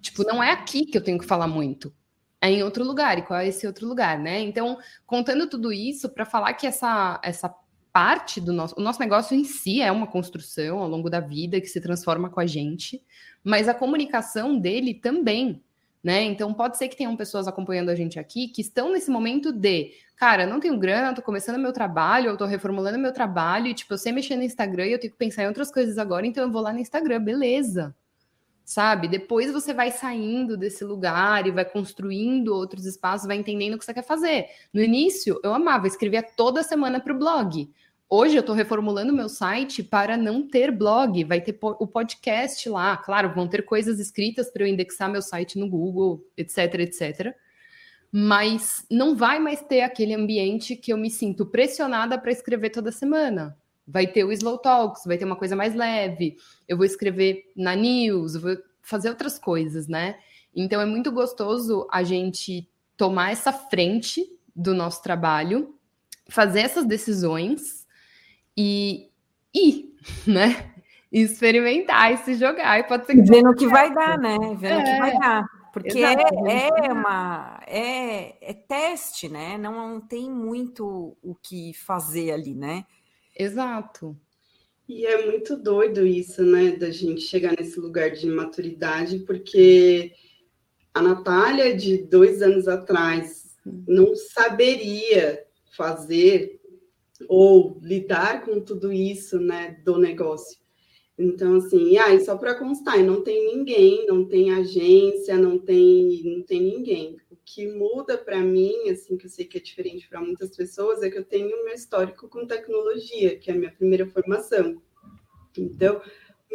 S1: Tipo, não é aqui que eu tenho que falar muito é em outro lugar. E qual é esse outro lugar, né? Então, contando tudo isso para falar que essa, essa parte do nosso. O nosso negócio em si é uma construção ao longo da vida que se transforma com a gente, mas a comunicação dele também. Né? Então pode ser que tenham pessoas acompanhando a gente aqui que estão nesse momento de, cara, não tenho grana, tô começando meu trabalho, eu tô reformulando meu trabalho, e tipo, eu sei mexer no Instagram e eu tenho que pensar em outras coisas agora, então eu vou lá no Instagram, beleza sabe? Depois você vai saindo desse lugar e vai construindo outros espaços, vai entendendo o que você quer fazer. No início, eu amava, escrevia toda semana para o blog. Hoje eu estou reformulando meu site para não ter blog, vai ter o podcast lá. Claro, vão ter coisas escritas para eu indexar meu site no Google, etc, etc. Mas não vai mais ter aquele ambiente que eu me sinto pressionada para escrever toda semana vai ter o Slow Talks, vai ter uma coisa mais leve, eu vou escrever na news, vou fazer outras coisas, né? Então é muito gostoso a gente tomar essa frente do nosso trabalho, fazer essas decisões e ir, né? E experimentar e se jogar. E pode ser
S2: que Vendo o que vai dar, né? Vendo o é, que vai dar. Porque é, é, uma é, é teste, né? Não tem muito o que fazer ali, né?
S1: Exato.
S3: E é muito doido isso, né, da gente chegar nesse lugar de maturidade, porque a Natália de dois anos atrás não saberia fazer ou lidar com tudo isso, né, do negócio. Então, assim, e aí, só para constar, não tem ninguém, não tem agência, não tem, não tem ninguém. O que muda para mim, assim, que eu sei que é diferente para muitas pessoas, é que eu tenho meu histórico com tecnologia, que é a minha primeira formação. Então,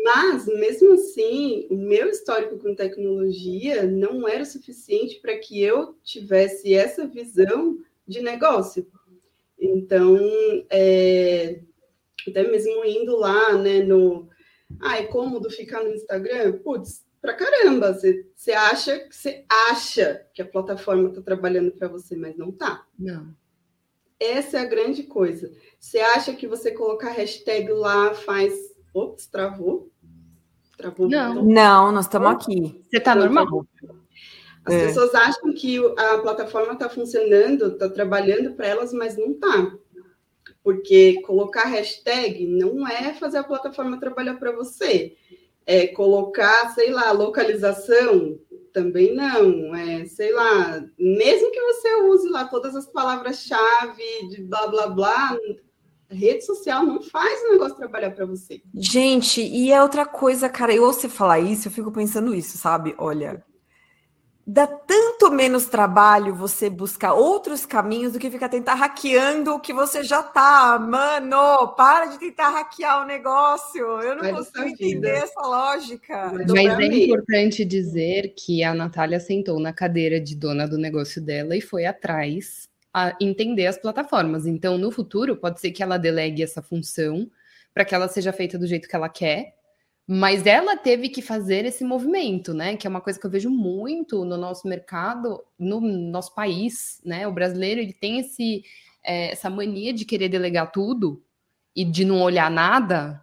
S3: mas, mesmo assim, o meu histórico com tecnologia não era o suficiente para que eu tivesse essa visão de negócio. Então, é, até mesmo indo lá, né, no ah, é cômodo ficar no Instagram? Putz, pra caramba. Você, você acha que você acha que a plataforma está trabalhando para você, mas não tá.
S1: Não.
S3: Essa é a grande coisa. Você acha que você colocar hashtag lá faz. Ops, travou.
S2: Travou. Não, não nós estamos aqui.
S1: Você está normal.
S3: As é. pessoas acham que a plataforma está funcionando, está trabalhando para elas, mas não está. Porque colocar hashtag não é fazer a plataforma trabalhar para você. É colocar, sei lá, localização também não. É, sei lá, mesmo que você use lá todas as palavras-chave de blá blá blá, rede social não faz o negócio trabalhar para você.
S2: Gente, e é outra coisa, cara, eu ouço você falar isso, eu fico pensando isso, sabe? Olha, dá tanto menos trabalho você buscar outros caminhos do que ficar tentar hackeando o que você já tá. Mano, para de tentar hackear o negócio. Eu não consigo entender essa lógica.
S1: Mas é importante dizer que a Natália sentou na cadeira de dona do negócio dela e foi atrás a entender as plataformas. Então, no futuro, pode ser que ela delegue essa função para que ela seja feita do jeito que ela quer mas ela teve que fazer esse movimento, né? Que é uma coisa que eu vejo muito no nosso mercado, no nosso país, né? O brasileiro ele tem esse, é, essa mania de querer delegar tudo e de não olhar nada,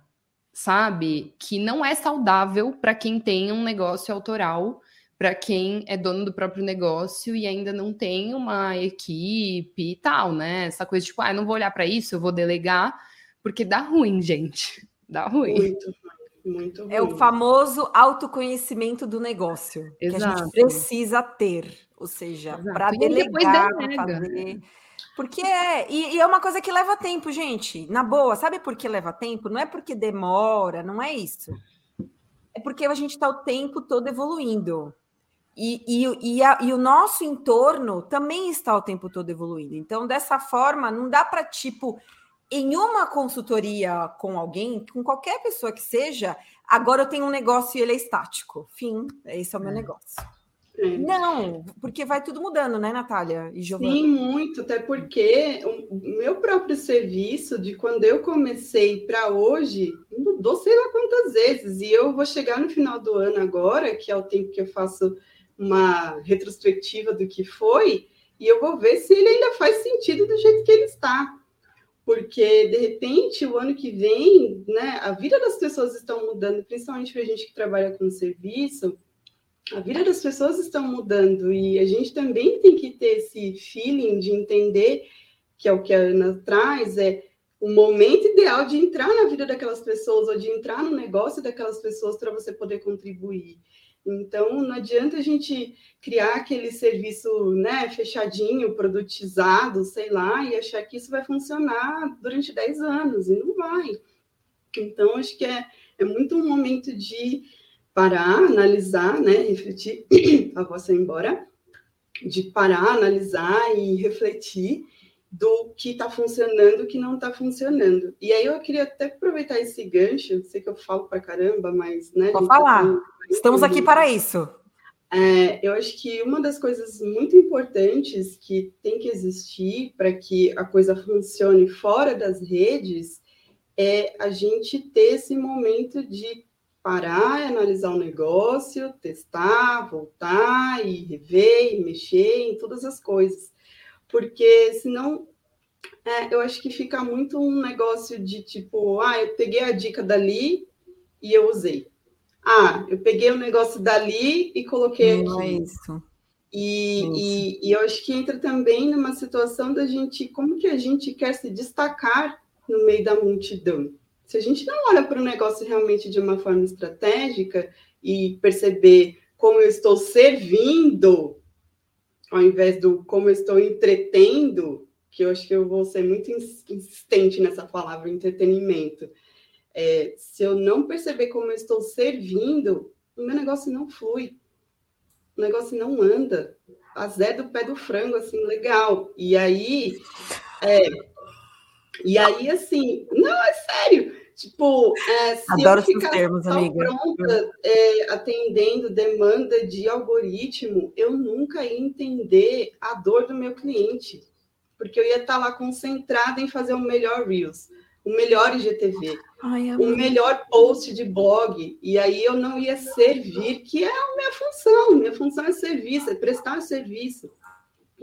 S1: sabe? Que não é saudável para quem tem um negócio autoral, para quem é dono do próprio negócio e ainda não tem uma equipe e tal, né? Essa coisa tipo, ah, não vou olhar para isso, eu vou delegar, porque dá ruim, gente. Dá ruim.
S3: Muito. Muito
S2: é o famoso autoconhecimento do negócio Exato. que a gente precisa ter, ou seja, para delegar, para fazer. Porque é, e, e, é uma coisa que leva tempo, gente. Na boa, sabe por que leva tempo? Não é porque demora, não é isso. É porque a gente está o tempo todo evoluindo. E, e, e, a, e, o nosso entorno também está o tempo todo evoluindo. Então, dessa forma, não dá para, tipo, em uma consultoria com alguém, com qualquer pessoa que seja, agora eu tenho um negócio e ele é estático. Fim, esse é o meu é. negócio. É. Não, porque vai tudo mudando, né, Natália e Giovana?
S3: Sim, muito, até porque o meu próprio serviço, de quando eu comecei para hoje, mudou sei lá quantas vezes, e eu vou chegar no final do ano agora, que é o tempo que eu faço uma retrospectiva do que foi, e eu vou ver se ele ainda faz sentido do jeito que ele está porque de repente o ano que vem, né, a vida das pessoas estão mudando, principalmente para a gente que trabalha com serviço, a vida das pessoas estão mudando e a gente também tem que ter esse feeling de entender que é o que a Ana traz, é o momento ideal de entrar na vida daquelas pessoas ou de entrar no negócio daquelas pessoas para você poder contribuir. Então, não adianta a gente criar aquele serviço né, fechadinho, produtizado, sei lá, e achar que isso vai funcionar durante 10 anos, e não vai. Então, acho que é, é muito um momento de parar, analisar, né, refletir, a vossa embora, de parar, analisar e refletir do que está funcionando, o que não está funcionando. E aí eu queria até aproveitar esse gancho, sei que eu falo para caramba, mas... Né,
S2: Pode falar, tá estamos aqui para isso.
S3: É, eu acho que uma das coisas muito importantes que tem que existir para que a coisa funcione fora das redes é a gente ter esse momento de parar e analisar o negócio, testar, voltar e rever e mexer em todas as coisas porque senão é, eu acho que fica muito um negócio de tipo, ah, eu peguei a dica dali e eu usei. Ah, eu peguei o um negócio dali e coloquei Não aqui.
S2: É isso.
S3: E, isso. E, e eu acho que entra também numa situação da gente, como que a gente quer se destacar no meio da multidão? Se a gente não olha para o negócio realmente de uma forma estratégica e perceber como eu estou servindo, ao invés do como eu estou entretendo, que eu acho que eu vou ser muito insistente nessa palavra entretenimento. É, se eu não perceber como eu estou servindo, o meu negócio não flui, o negócio não anda. A Zé do pé do frango, assim, legal. E aí, é, e aí, assim, não, é sério. Tipo, é, se
S2: Adoro
S3: eu ficar
S2: termos,
S3: só
S2: amiga.
S3: pronta é, atendendo demanda de algoritmo, eu nunca ia entender a dor do meu cliente. Porque eu ia estar lá concentrada em fazer o melhor Reels, o melhor IGTV,
S2: Ai,
S3: o melhor post de blog. E aí eu não ia servir, que é a minha função. Minha função é serviço, é prestar serviço.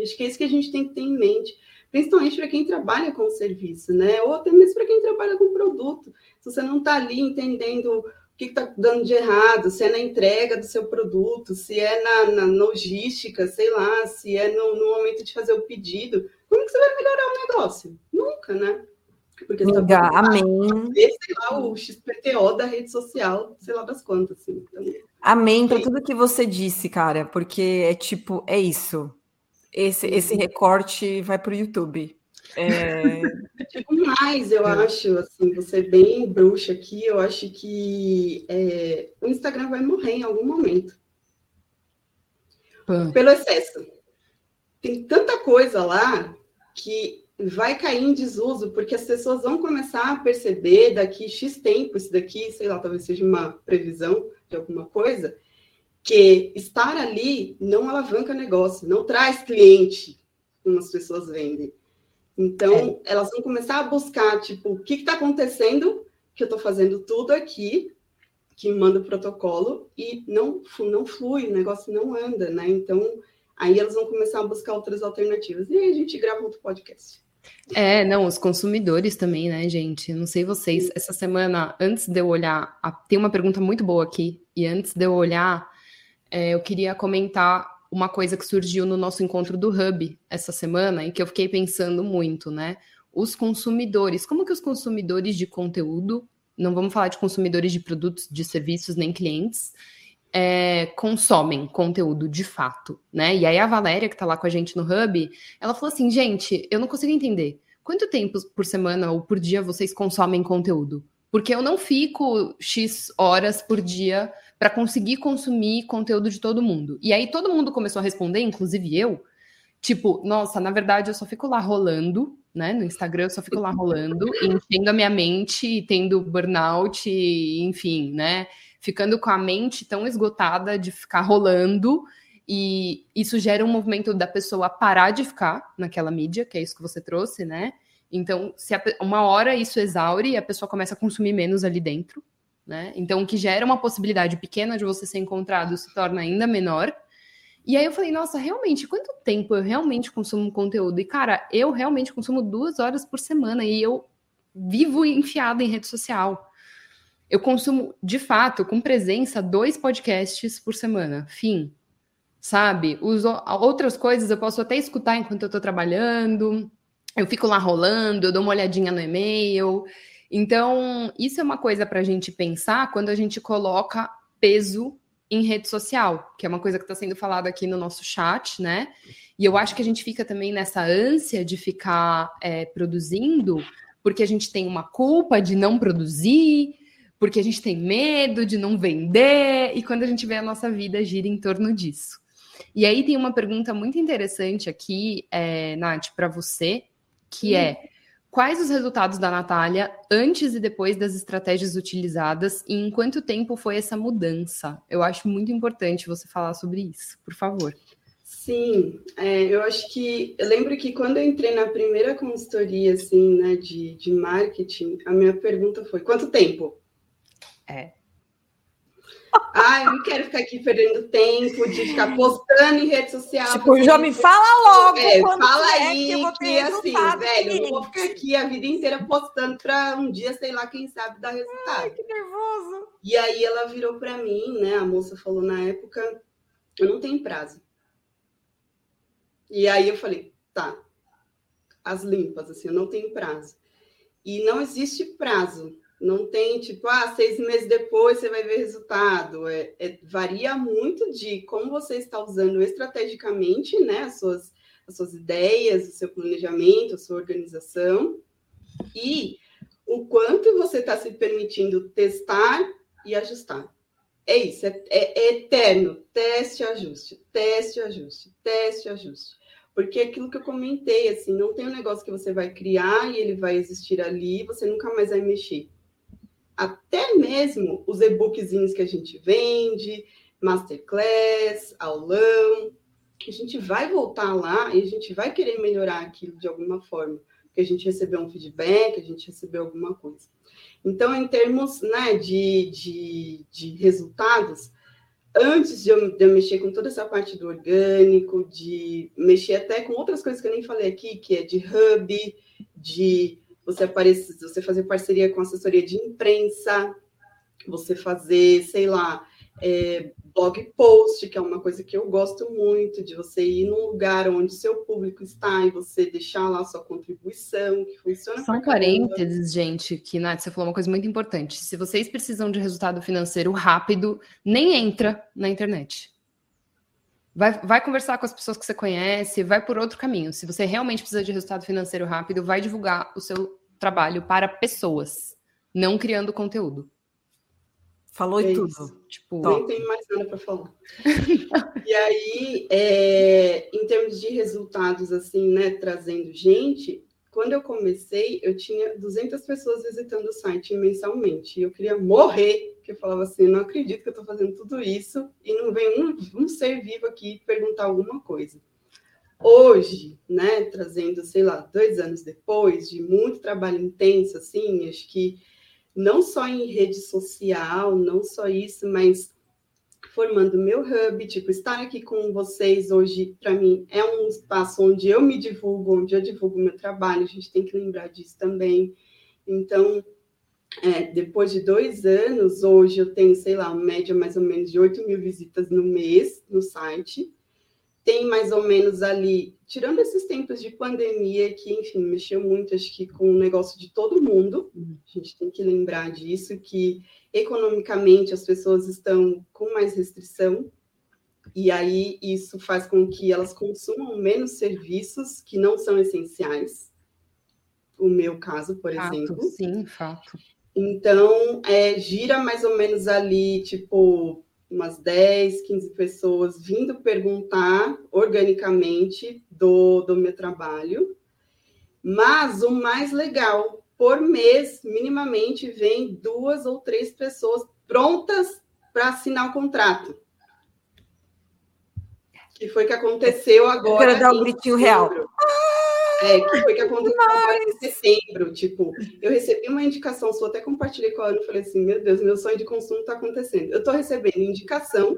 S3: Acho que é isso que a gente tem que ter em mente principalmente para quem trabalha com serviço, né? Ou até mesmo para quem trabalha com produto. Se você não está ali entendendo o que está dando de errado, se é na entrega do seu produto, se é na, na logística, sei lá, se é no, no, momento de fazer o pedido, como que você vai melhorar o negócio? Nunca, né?
S2: Porque Amiga, tá amém.
S3: Ver, sei lá, o XPTO da rede social, sei lá das quantas. Assim. Então,
S2: amém para tudo que você disse, cara, porque é tipo, é isso esse, esse recorte vai para o YouTube. É...
S3: Tipo, mais, eu acho, assim, você bem bruxa aqui, eu acho que é, o Instagram vai morrer em algum momento. Pelo excesso. Tem tanta coisa lá que vai cair em desuso, porque as pessoas vão começar a perceber daqui X tempo, isso daqui, sei lá, talvez seja uma previsão de alguma coisa, que estar ali não alavanca negócio, não traz cliente, como as pessoas vendem. Então, é. elas vão começar a buscar, tipo, o que está acontecendo, que eu estou fazendo tudo aqui, que manda o protocolo, e não, não flui, o negócio não anda, né? Então, aí elas vão começar a buscar outras alternativas. E aí a gente grava outro podcast.
S1: É, não, os consumidores também, né, gente? Não sei vocês, essa semana, antes de eu olhar, tem uma pergunta muito boa aqui, e antes de eu olhar é, eu queria comentar uma coisa que surgiu no nosso encontro do Hub essa semana e que eu fiquei pensando muito, né? Os consumidores, como que os consumidores de conteúdo, não vamos falar de consumidores de produtos, de serviços, nem clientes, é, consomem conteúdo de fato, né? E aí a Valéria, que tá lá com a gente no Hub, ela falou assim, gente, eu não consigo entender. Quanto tempo por semana ou por dia vocês consomem conteúdo? Porque eu não fico X horas por dia para conseguir consumir conteúdo de todo mundo. E aí todo mundo começou a responder, inclusive eu, tipo, nossa, na verdade eu só fico lá rolando, né? No Instagram eu só fico lá rolando, enchendo a minha mente, tendo burnout, enfim, né? Ficando com a mente tão esgotada de ficar rolando. E isso gera um movimento da pessoa parar de ficar naquela mídia, que é isso que você trouxe, né? Então, se a, uma hora isso exaure, a pessoa começa a consumir menos ali dentro, né? Então, o que gera uma possibilidade pequena de você ser encontrado se torna ainda menor. E aí eu falei, nossa, realmente, quanto tempo eu realmente consumo conteúdo? E, cara, eu realmente consumo duas horas por semana e eu vivo enfiada em rede social. Eu consumo, de fato, com presença, dois podcasts por semana. Fim. Sabe? Os, outras coisas eu posso até escutar enquanto eu estou trabalhando. Eu fico lá rolando, eu dou uma olhadinha no e-mail. Então, isso é uma coisa para a gente pensar quando a gente coloca peso em rede social, que é uma coisa que está sendo falada aqui no nosso chat, né? E eu acho que a gente fica também nessa ânsia de ficar é, produzindo, porque a gente tem uma culpa de não produzir, porque a gente tem medo de não vender, e quando a gente vê a nossa vida gira em torno disso. E aí tem uma pergunta muito interessante aqui, é, Nath, para você, que hum. é Quais os resultados da Natália antes e depois das estratégias utilizadas e em quanto tempo foi essa mudança? Eu acho muito importante você falar sobre isso, por favor.
S3: Sim, é, eu acho que eu lembro que quando eu entrei na primeira consultoria assim, né, de, de marketing, a minha pergunta foi quanto tempo?
S1: É.
S3: Ah, eu não quero ficar aqui perdendo tempo de ficar postando em rede social.
S2: Tipo, já me fala logo.
S3: É, fala aí que, que assim, velho, eu não vou ficar aqui a vida inteira postando para um dia, sei lá, quem sabe dar resultado.
S2: Ai, que nervoso.
S3: E aí ela virou para mim, né? A moça falou na época, eu não tenho prazo. E aí eu falei, tá, as limpas, assim, eu não tenho prazo. E não existe prazo Não tem tipo, ah, seis meses depois você vai ver resultado. É, é, varia muito de como você está usando estrategicamente né, as, suas, as suas ideias, o seu planejamento, a sua organização, e o quanto você está se permitindo testar e ajustar. É isso, é, é, é eterno. Teste, ajuste, teste, ajuste, teste, ajuste. Porque é aquilo que eu comentei, assim, não tem um negócio que você vai criar e ele vai existir ali, você nunca mais vai mexer até mesmo os e-bookzinhos que a gente vende, masterclass, aulão, a gente vai voltar lá e a gente vai querer melhorar aquilo de alguma forma, porque a gente recebeu um feedback, a gente recebeu alguma coisa. Então, em termos né, de, de, de resultados, antes de eu, de eu, mexer com toda essa parte do orgânico, de mexer até com outras coisas que eu nem falei aqui, que é de hub, de você aparecer, você fazer parceria com assessoria de imprensa, você fazer, sei lá, é, blog post, que é uma coisa que eu gosto muito, de você ir num lugar onde seu público está e você deixar lá sua contribuição, que funciona.
S1: São parênteses, gente, que Nath, você falou uma coisa muito importante. Se vocês precisam de resultado financeiro rápido, nem entra na internet. Vai, vai conversar com as pessoas que você conhece, vai por outro caminho. Se você realmente precisa de resultado financeiro rápido, vai divulgar o seu trabalho para pessoas, não criando conteúdo.
S2: Falou é tudo.
S3: Tipo, Nem tem mais nada para falar. e aí, é, em termos de resultados, assim, né, trazendo gente, quando eu comecei, eu tinha 200 pessoas visitando o site mensalmente. E eu queria morrer, porque eu falava assim: não acredito que eu estou fazendo tudo isso e não vem um, um ser vivo aqui perguntar alguma coisa. Hoje, né, trazendo, sei lá, dois anos depois de muito trabalho intenso, assim, acho que não só em rede social, não só isso, mas formando meu hub, tipo, estar aqui com vocês hoje, para mim, é um espaço onde eu me divulgo, onde eu divulgo meu trabalho, a gente tem que lembrar disso também. Então, é, depois de dois anos, hoje eu tenho, sei lá, uma média mais ou menos de 8 mil visitas no mês no site tem mais ou menos ali, tirando esses tempos de pandemia, que, enfim, mexeu muito, acho que com o negócio de todo mundo, a gente tem que lembrar disso, que economicamente as pessoas estão com mais restrição, e aí isso faz com que elas consumam menos serviços que não são essenciais. O meu caso, por fato, exemplo.
S1: Sim, fato.
S3: Então, é, gira mais ou menos ali, tipo, umas 10, 15 pessoas vindo perguntar organicamente do, do meu trabalho. Mas o mais legal, por mês, minimamente, vem duas ou três pessoas prontas para assinar o contrato. Que foi que aconteceu agora.
S2: Para dar um gritinho real.
S3: É, que foi que aconteceu em setembro. Tipo, eu recebi uma indicação sua, até compartilhei com a Ana e falei assim: meu Deus, meu sonho de consumo está acontecendo. Eu estou recebendo indicação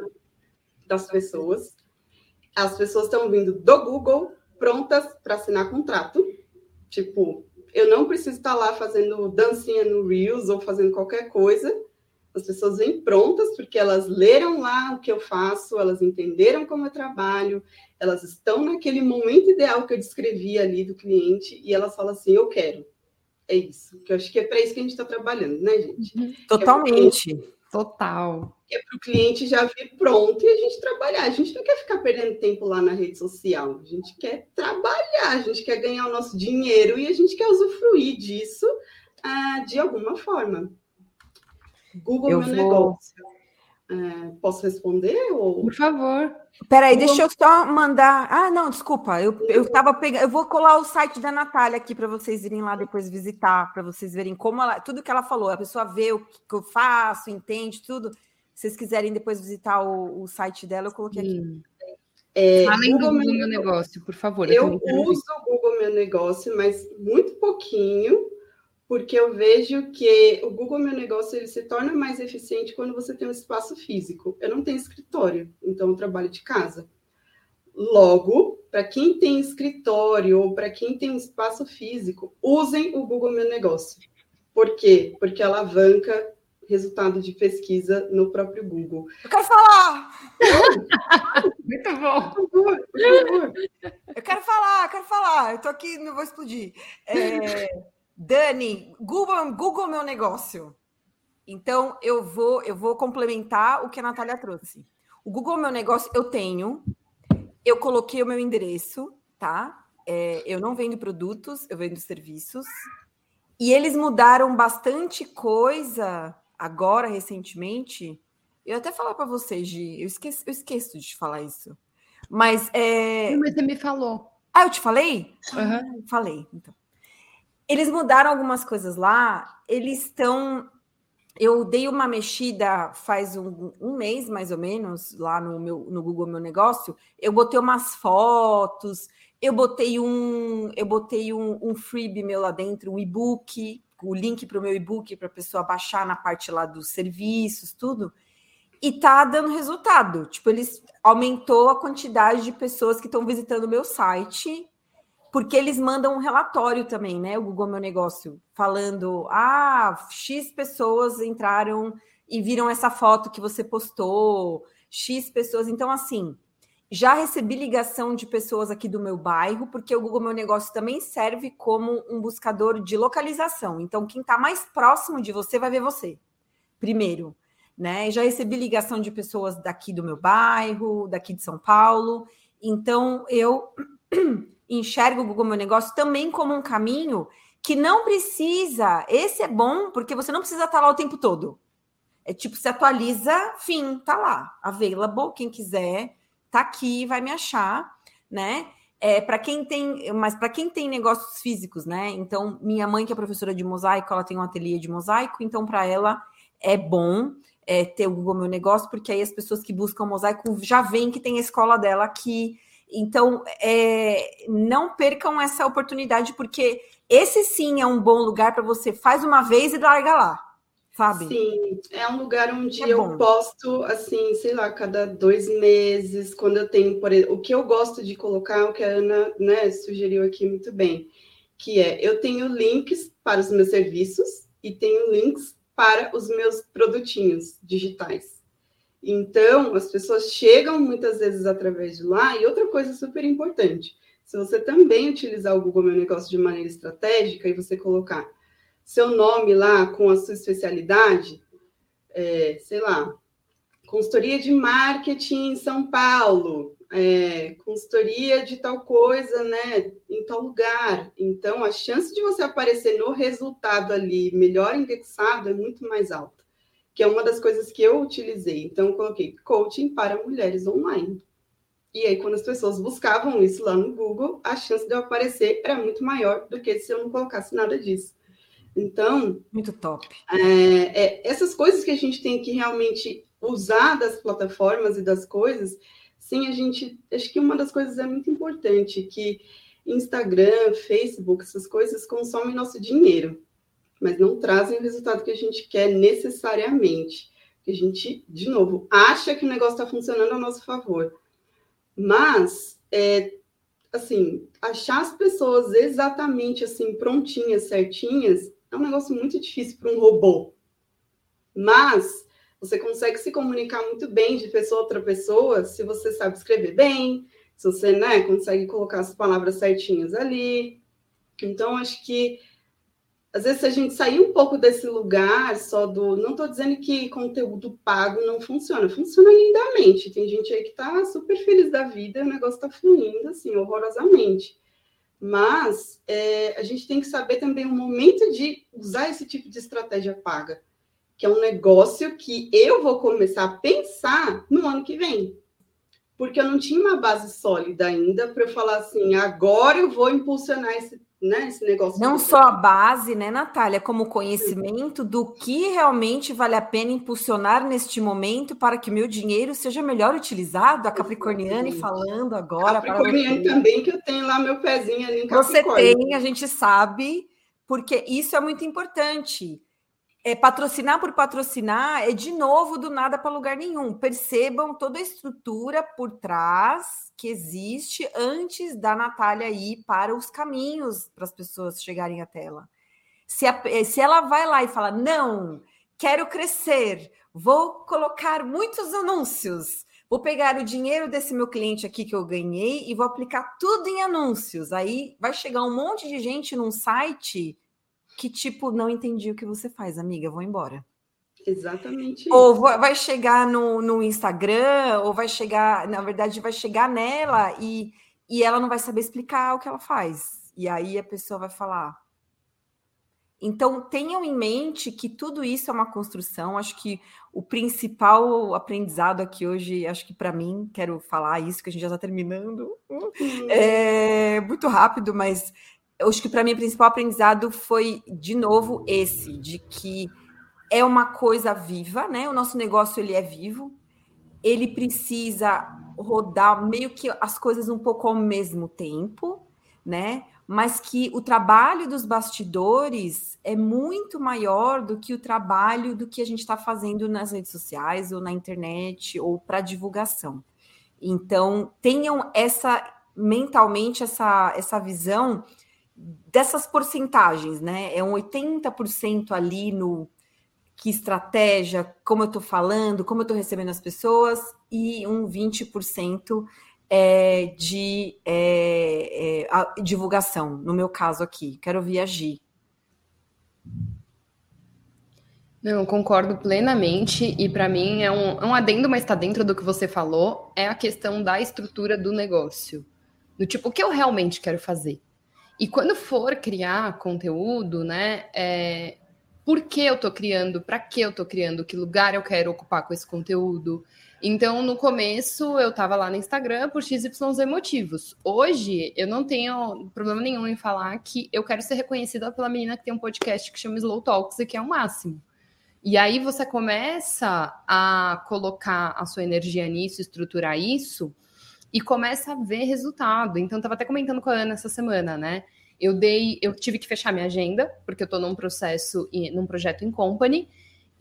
S3: das pessoas, as pessoas estão vindo do Google prontas para assinar contrato. Tipo, eu não preciso estar lá fazendo dancinha no Reels ou fazendo qualquer coisa. As pessoas vêm prontas porque elas leram lá o que eu faço, elas entenderam como eu trabalho, elas estão naquele momento ideal que eu descrevi ali do cliente e elas falam assim: eu quero. É isso. Que eu acho que é para isso que a gente está trabalhando, né, gente? Uhum.
S2: Totalmente.
S1: É Total.
S3: É para o cliente já vir pronto e a gente trabalhar. A gente não quer ficar perdendo tempo lá na rede social. A gente quer trabalhar, a gente quer ganhar o nosso dinheiro e a gente quer usufruir disso ah, de alguma forma. Google eu meu vou... negócio. É, posso responder? Ou...
S1: Por favor.
S2: Peraí, deixa eu só mandar. Ah, não, desculpa. Eu, eu tava pegando. Eu vou colar o site da Natália aqui para vocês irem lá depois visitar, para vocês verem como ela. Tudo que ela falou. A pessoa vê o que eu faço, entende tudo. Se vocês quiserem depois visitar o, o site dela, eu coloquei aqui.
S1: É, Falem Google do Google Meu Negócio, por favor.
S3: Eu, eu uso o Google Meu Negócio, mas muito pouquinho porque eu vejo que o Google Meu Negócio ele se torna mais eficiente quando você tem um espaço físico. Eu não tenho escritório, então eu trabalho de casa. Logo, para quem tem escritório ou para quem tem um espaço físico, usem o Google Meu Negócio. Por quê? Porque alavanca resultado de pesquisa no próprio Google.
S2: Eu quero falar!
S1: Muito bom!
S3: Por favor, por favor.
S2: Eu quero falar, eu quero falar. Eu tô aqui, não vou explodir. É... Dani, Google, Google meu negócio. Então eu vou eu vou complementar o que a Natália trouxe. O Google meu negócio eu tenho, eu coloquei o meu endereço, tá? É, eu não vendo produtos, eu vendo serviços. E eles mudaram bastante coisa agora, recentemente. Eu até falar para você, Gi, eu esqueço, eu esqueço de falar isso. Mas é.
S1: Mas você me falou.
S2: Ah, eu te falei?
S1: Uhum.
S2: Falei, então. Eles mudaram algumas coisas lá, eles estão. Eu dei uma mexida faz um, um, mês, mais ou menos, lá no, meu, no Google Meu Negócio. Eu botei umas fotos, eu botei um, eu botei um, um freebie meu lá dentro, um e-book, o link para o meu e-book para a pessoa baixar na parte lá dos serviços, tudo. E tá dando resultado. Tipo, eles aumentou a quantidade de pessoas que estão visitando o meu site porque eles mandam um relatório também, né? O Google Meu Negócio, falando: ah, X pessoas entraram e viram essa foto que você postou, X pessoas. Então, assim, já recebi ligação de pessoas aqui do meu bairro, porque o Google Meu Negócio também serve como um buscador de localização. Então, quem está mais próximo de você vai ver você primeiro. Né? Já recebi ligação de pessoas daqui do meu bairro, daqui de São Paulo. Então, eu enxergo o Google Meu Negócio também como um caminho que não precisa. Esse é bom porque você não precisa estar lá o tempo todo. É tipo, se atualiza, fim, tá lá, available, quem quiser, tá aqui, vai me achar, né? É, para quem tem, mas para quem tem negócios físicos, né? Então, minha mãe, que é professora de mosaico, ela tem um ateliê de mosaico, então para ela é bom é, ter o Google Meu Negócio, porque aí as pessoas que buscam mosaico já veem que tem a escola dela aqui então, é, não percam essa oportunidade, porque esse sim é um bom lugar para você faz uma vez e larga lá, sabe?
S3: Sim, é um lugar onde é eu bom. posto, assim, sei lá, cada dois meses, quando eu tenho, por exemplo, o que eu gosto de colocar, o que a Ana né, sugeriu aqui muito bem, que é, eu tenho links para os meus serviços e tenho links para os meus produtinhos digitais. Então, as pessoas chegam muitas vezes através de lá. E outra coisa super importante: se você também utilizar o Google Meu Negócio de maneira estratégica e você colocar seu nome lá com a sua especialidade, é, sei lá, consultoria de marketing em São Paulo, é, consultoria de tal coisa, né, em tal lugar. Então, a chance de você aparecer no resultado ali melhor indexado é muito mais alta que é uma das coisas que eu utilizei. Então, eu coloquei coaching para mulheres online. E aí, quando as pessoas buscavam isso lá no Google, a chance de eu aparecer era muito maior do que se eu não colocasse nada disso. Então.
S2: Muito top.
S3: É, é, essas coisas que a gente tem que realmente usar das plataformas e das coisas, sim, a gente. Acho que uma das coisas é muito importante, que Instagram, Facebook, essas coisas consomem nosso dinheiro mas não trazem o resultado que a gente quer necessariamente. A gente, de novo, acha que o negócio está funcionando a nosso favor. Mas, é, assim, achar as pessoas exatamente assim, prontinhas, certinhas, é um negócio muito difícil para um robô. Mas você consegue se comunicar muito bem de pessoa a outra pessoa se você sabe escrever bem, se você né, consegue colocar as palavras certinhas ali. Então, acho que às vezes, se a gente sair um pouco desse lugar só do. Não estou dizendo que conteúdo pago não funciona, funciona lindamente. Tem gente aí que está super feliz da vida o negócio está fluindo assim, horrorosamente. Mas é, a gente tem que saber também o momento de usar esse tipo de estratégia paga, que é um negócio que eu vou começar a pensar no ano que vem. Porque eu não tinha uma base sólida ainda para eu falar assim, agora eu vou impulsionar esse né, esse negócio.
S2: Não só a base, né, Natália, como conhecimento do que realmente vale a pena impulsionar neste momento para que o meu dinheiro seja melhor utilizado. A Capricorniane falando agora.
S3: Capricorniane também, que eu tenho lá meu pezinho ali em.
S2: Você tem, a gente sabe, porque isso é muito importante é, patrocinar por patrocinar é de novo do nada para lugar nenhum. Percebam toda a estrutura por trás que existe antes da Natália ir para os caminhos para as pessoas chegarem até ela. Se, a, eh, se ela vai lá e fala, não, quero crescer, vou colocar muitos anúncios, vou pegar o dinheiro desse meu cliente aqui que eu ganhei e vou aplicar tudo em anúncios. Aí vai chegar um monte de gente num site que tipo, não entendi o que você faz, amiga, vou embora.
S3: Exatamente.
S2: Ou isso. vai chegar no, no Instagram, ou vai chegar, na verdade, vai chegar nela e, e ela não vai saber explicar o que ela faz. E aí a pessoa vai falar. Então, tenham em mente que tudo isso é uma construção. Acho que o principal aprendizado aqui hoje, acho que para mim, quero falar isso, que a gente já está terminando. Uhum. É muito rápido, mas acho que para mim o principal aprendizado foi, de novo, esse, de que é uma coisa viva, né? O nosso negócio ele é vivo, ele precisa rodar meio que as coisas um pouco ao mesmo tempo, né? Mas que o trabalho dos bastidores é muito maior do que o trabalho do que a gente está fazendo nas redes sociais ou na internet ou para divulgação. Então, tenham essa mentalmente essa, essa visão dessas porcentagens, né? É um 80% ali no que estratégia, como eu estou falando, como eu estou recebendo as pessoas, e um 20% é, de é, é, divulgação, no meu caso aqui. Quero Gi.
S1: Não, concordo plenamente, e para mim é um, é um adendo, mas está dentro do que você falou, é a questão da estrutura do negócio. Do tipo, o que eu realmente quero fazer? E quando for criar conteúdo, né, é, por que eu estou criando, para que eu estou criando, que lugar eu quero ocupar com esse conteúdo. Então, no começo, eu estava lá no Instagram por XYZ motivos. Hoje, eu não tenho problema nenhum em falar que eu quero ser reconhecida pela menina que tem um podcast que chama Slow Talks e que é o máximo. E aí você começa a colocar a sua energia nisso, estruturar isso, e começa a ver resultado. Então, estava até comentando com a Ana essa semana, né? Eu dei, eu tive que fechar minha agenda, porque eu estou num processo, num projeto em company,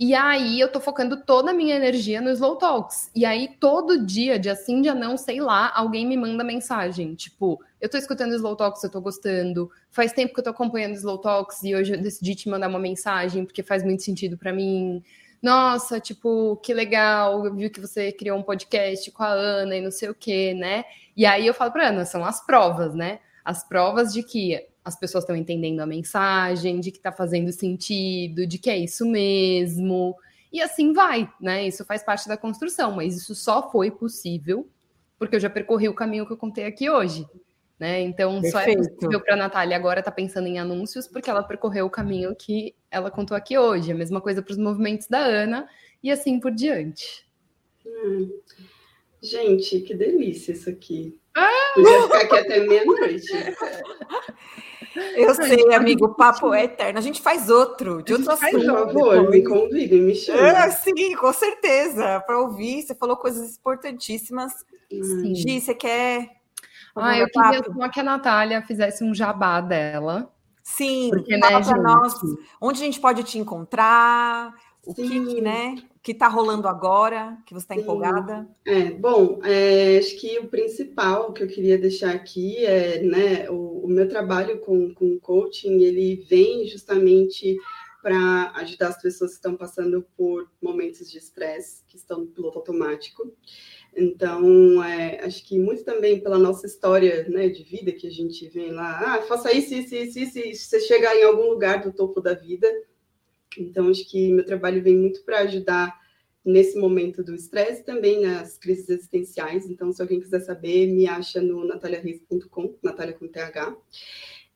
S1: e aí eu tô focando toda a minha energia no Slow Talks. E aí todo dia, dia sim, dia não, sei lá, alguém me manda mensagem, tipo, eu tô escutando Slow Talks, eu tô gostando. Faz tempo que eu tô acompanhando Slow Talks e hoje eu decidi te mandar uma mensagem porque faz muito sentido para mim. Nossa, tipo, que legal, eu vi que você criou um podcast com a Ana e não sei o quê, né? E aí eu falo para Ana, são as provas, né? As provas de que as pessoas estão entendendo a mensagem, de que está fazendo sentido, de que é isso mesmo. E assim vai, né? Isso faz parte da construção, mas isso só foi possível porque eu já percorri o caminho que eu contei aqui hoje. Né? Então, Perfeito. só é possível para a Natália agora estar tá pensando em anúncios porque ela percorreu o caminho que ela contou aqui hoje. A mesma coisa para os movimentos da Ana e assim por diante.
S3: Hum. Gente, que delícia isso aqui. Ah! Podia ficar aqui até meia-noite.
S2: Eu sei, amigo, o papo é eterno. A gente faz outro, de outro assunto. Por
S3: favor, me convide, me chama. É,
S2: sim, com certeza, para ouvir. Você falou coisas importantíssimas. Sim. Gi, você quer.
S1: Ah, eu queria só que a Natália fizesse um jabá dela.
S2: Sim, Porque, né, para nós. Onde a gente pode te encontrar? O sim. que, né? que está rolando agora, que você está empolgada?
S3: É, bom, é, acho que o principal que eu queria deixar aqui é, né, o, o meu trabalho com, com coaching, ele vem justamente para ajudar as pessoas que estão passando por momentos de estresse, que estão no piloto automático. Então, é, acho que muito também pela nossa história né, de vida, que a gente vem lá, ah, faça isso, isso, isso, isso, isso, você chega em algum lugar do topo da vida, então, acho que meu trabalho vem muito para ajudar nesse momento do estresse também nas crises existenciais. Então, se alguém quiser saber, me acha no nataliareis.com, Natália com TH.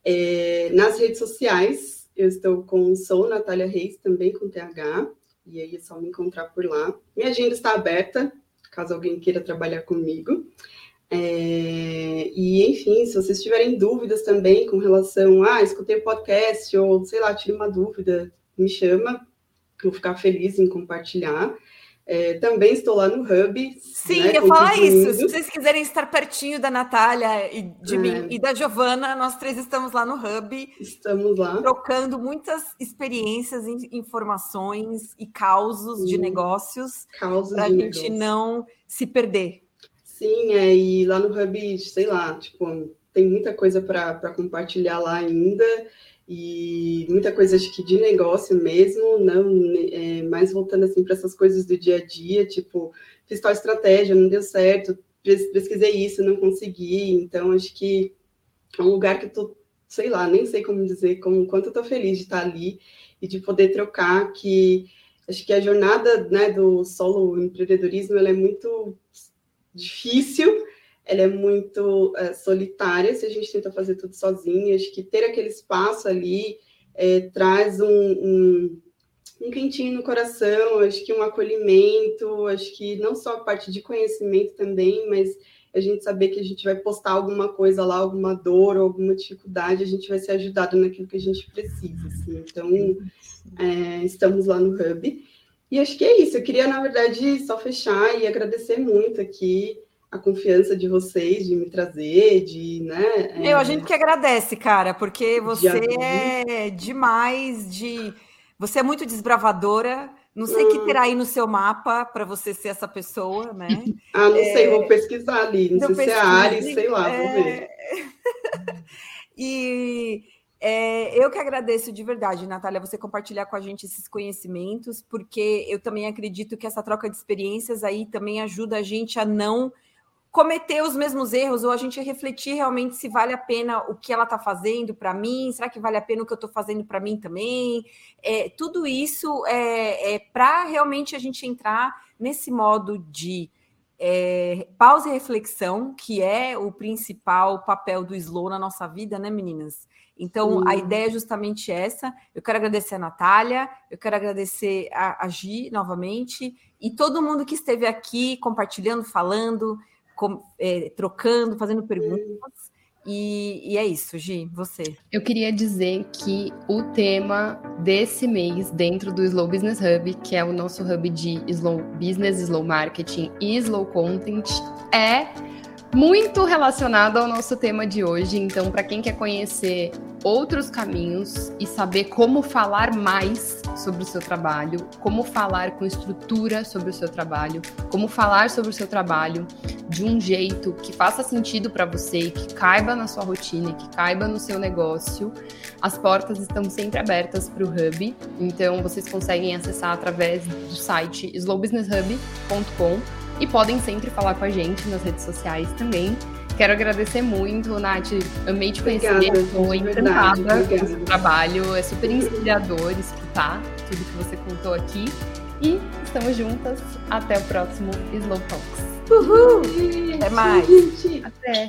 S3: É, nas redes sociais, eu estou com Sou Natália Reis, também com TH, e aí é só me encontrar por lá. Minha agenda está aberta, caso alguém queira trabalhar comigo. É, e, enfim, se vocês tiverem dúvidas também com relação a, ah, escutei o podcast, ou sei lá, tive uma dúvida, me chama, vou ficar feliz em compartilhar. É, também estou lá no Hub.
S2: Sim, né, eu falar isso. Se vocês quiserem estar pertinho da Natália e de é. mim e da Giovana, nós três estamos lá no Hub.
S3: Estamos lá.
S2: Trocando muitas experiências, informações e causos Sim. de negócios para a gente negócio. não se perder.
S3: Sim, é, e lá no Hub, sei lá, tipo, tem muita coisa para compartilhar lá ainda e muita coisa acho que de negócio mesmo, não é, mais voltando assim para essas coisas do dia a dia, tipo, fiz tal estratégia, não deu certo, pesquisei isso, não consegui, então acho que é um lugar que eu tô sei lá, nem sei como dizer, como quanto eu tô feliz de estar ali e de poder trocar que acho que a jornada né, do solo empreendedorismo ela é muito difícil, ela é muito é, solitária se a gente tenta fazer tudo sozinho. Acho que ter aquele espaço ali é, traz um, um, um quentinho no coração, acho que um acolhimento, acho que não só a parte de conhecimento também, mas a gente saber que a gente vai postar alguma coisa lá, alguma dor, alguma dificuldade, a gente vai ser ajudado naquilo que a gente precisa. Assim. Então, é, estamos lá no Hub. E acho que é isso. Eu queria, na verdade, só fechar e agradecer muito aqui a confiança de vocês de me trazer, de, né?
S2: É... Eu, a gente que agradece, cara, porque você de é demais de. Você é muito desbravadora. Não sei o que hum. terá aí no seu mapa para você ser essa pessoa, né?
S3: Ah, não é... sei, vou pesquisar ali. Não sei se é Ares, sei lá, é... vou ver.
S2: e é, eu que agradeço de verdade, Natália, você compartilhar com a gente esses conhecimentos, porque eu também acredito que essa troca de experiências aí também ajuda a gente a não cometer os mesmos erros ou a gente refletir realmente se vale a pena o que ela está fazendo para mim, será que vale a pena o que eu estou fazendo para mim também? É, tudo isso é, é para realmente a gente entrar nesse modo de é, pausa e reflexão, que é o principal papel do slow na nossa vida, né, meninas? Então, a ideia é justamente essa. Eu quero agradecer a Natália, eu quero agradecer a, a Gi novamente e todo mundo que esteve aqui compartilhando, falando com, é, trocando, fazendo perguntas. E, e, é isso, Gi, você.
S1: Eu queria dizer que o tema desse mês, dentro do Slow Business Hub, que é o nosso hub de Slow Business, Slow Marketing e Slow Content, é muito relacionado ao nosso tema de hoje. Então, para quem quer conhecer outros caminhos e saber como falar mais sobre o seu trabalho, como falar com estrutura sobre o seu trabalho, como falar sobre o seu trabalho de um jeito que faça sentido para você, que caiba na sua rotina, que caiba no seu negócio, as portas estão sempre abertas para o Hub. Então, vocês conseguem acessar através do site slowbusinesshub.com e podem sempre falar com a gente nas redes sociais também. Quero agradecer muito, Nath. Amei te conhecer. Estou encantada com o seu trabalho. É super inspirador escutar tudo que você contou aqui. E estamos juntas. Até o próximo Slow Talks.
S2: Uhul! Até mais.
S1: Até.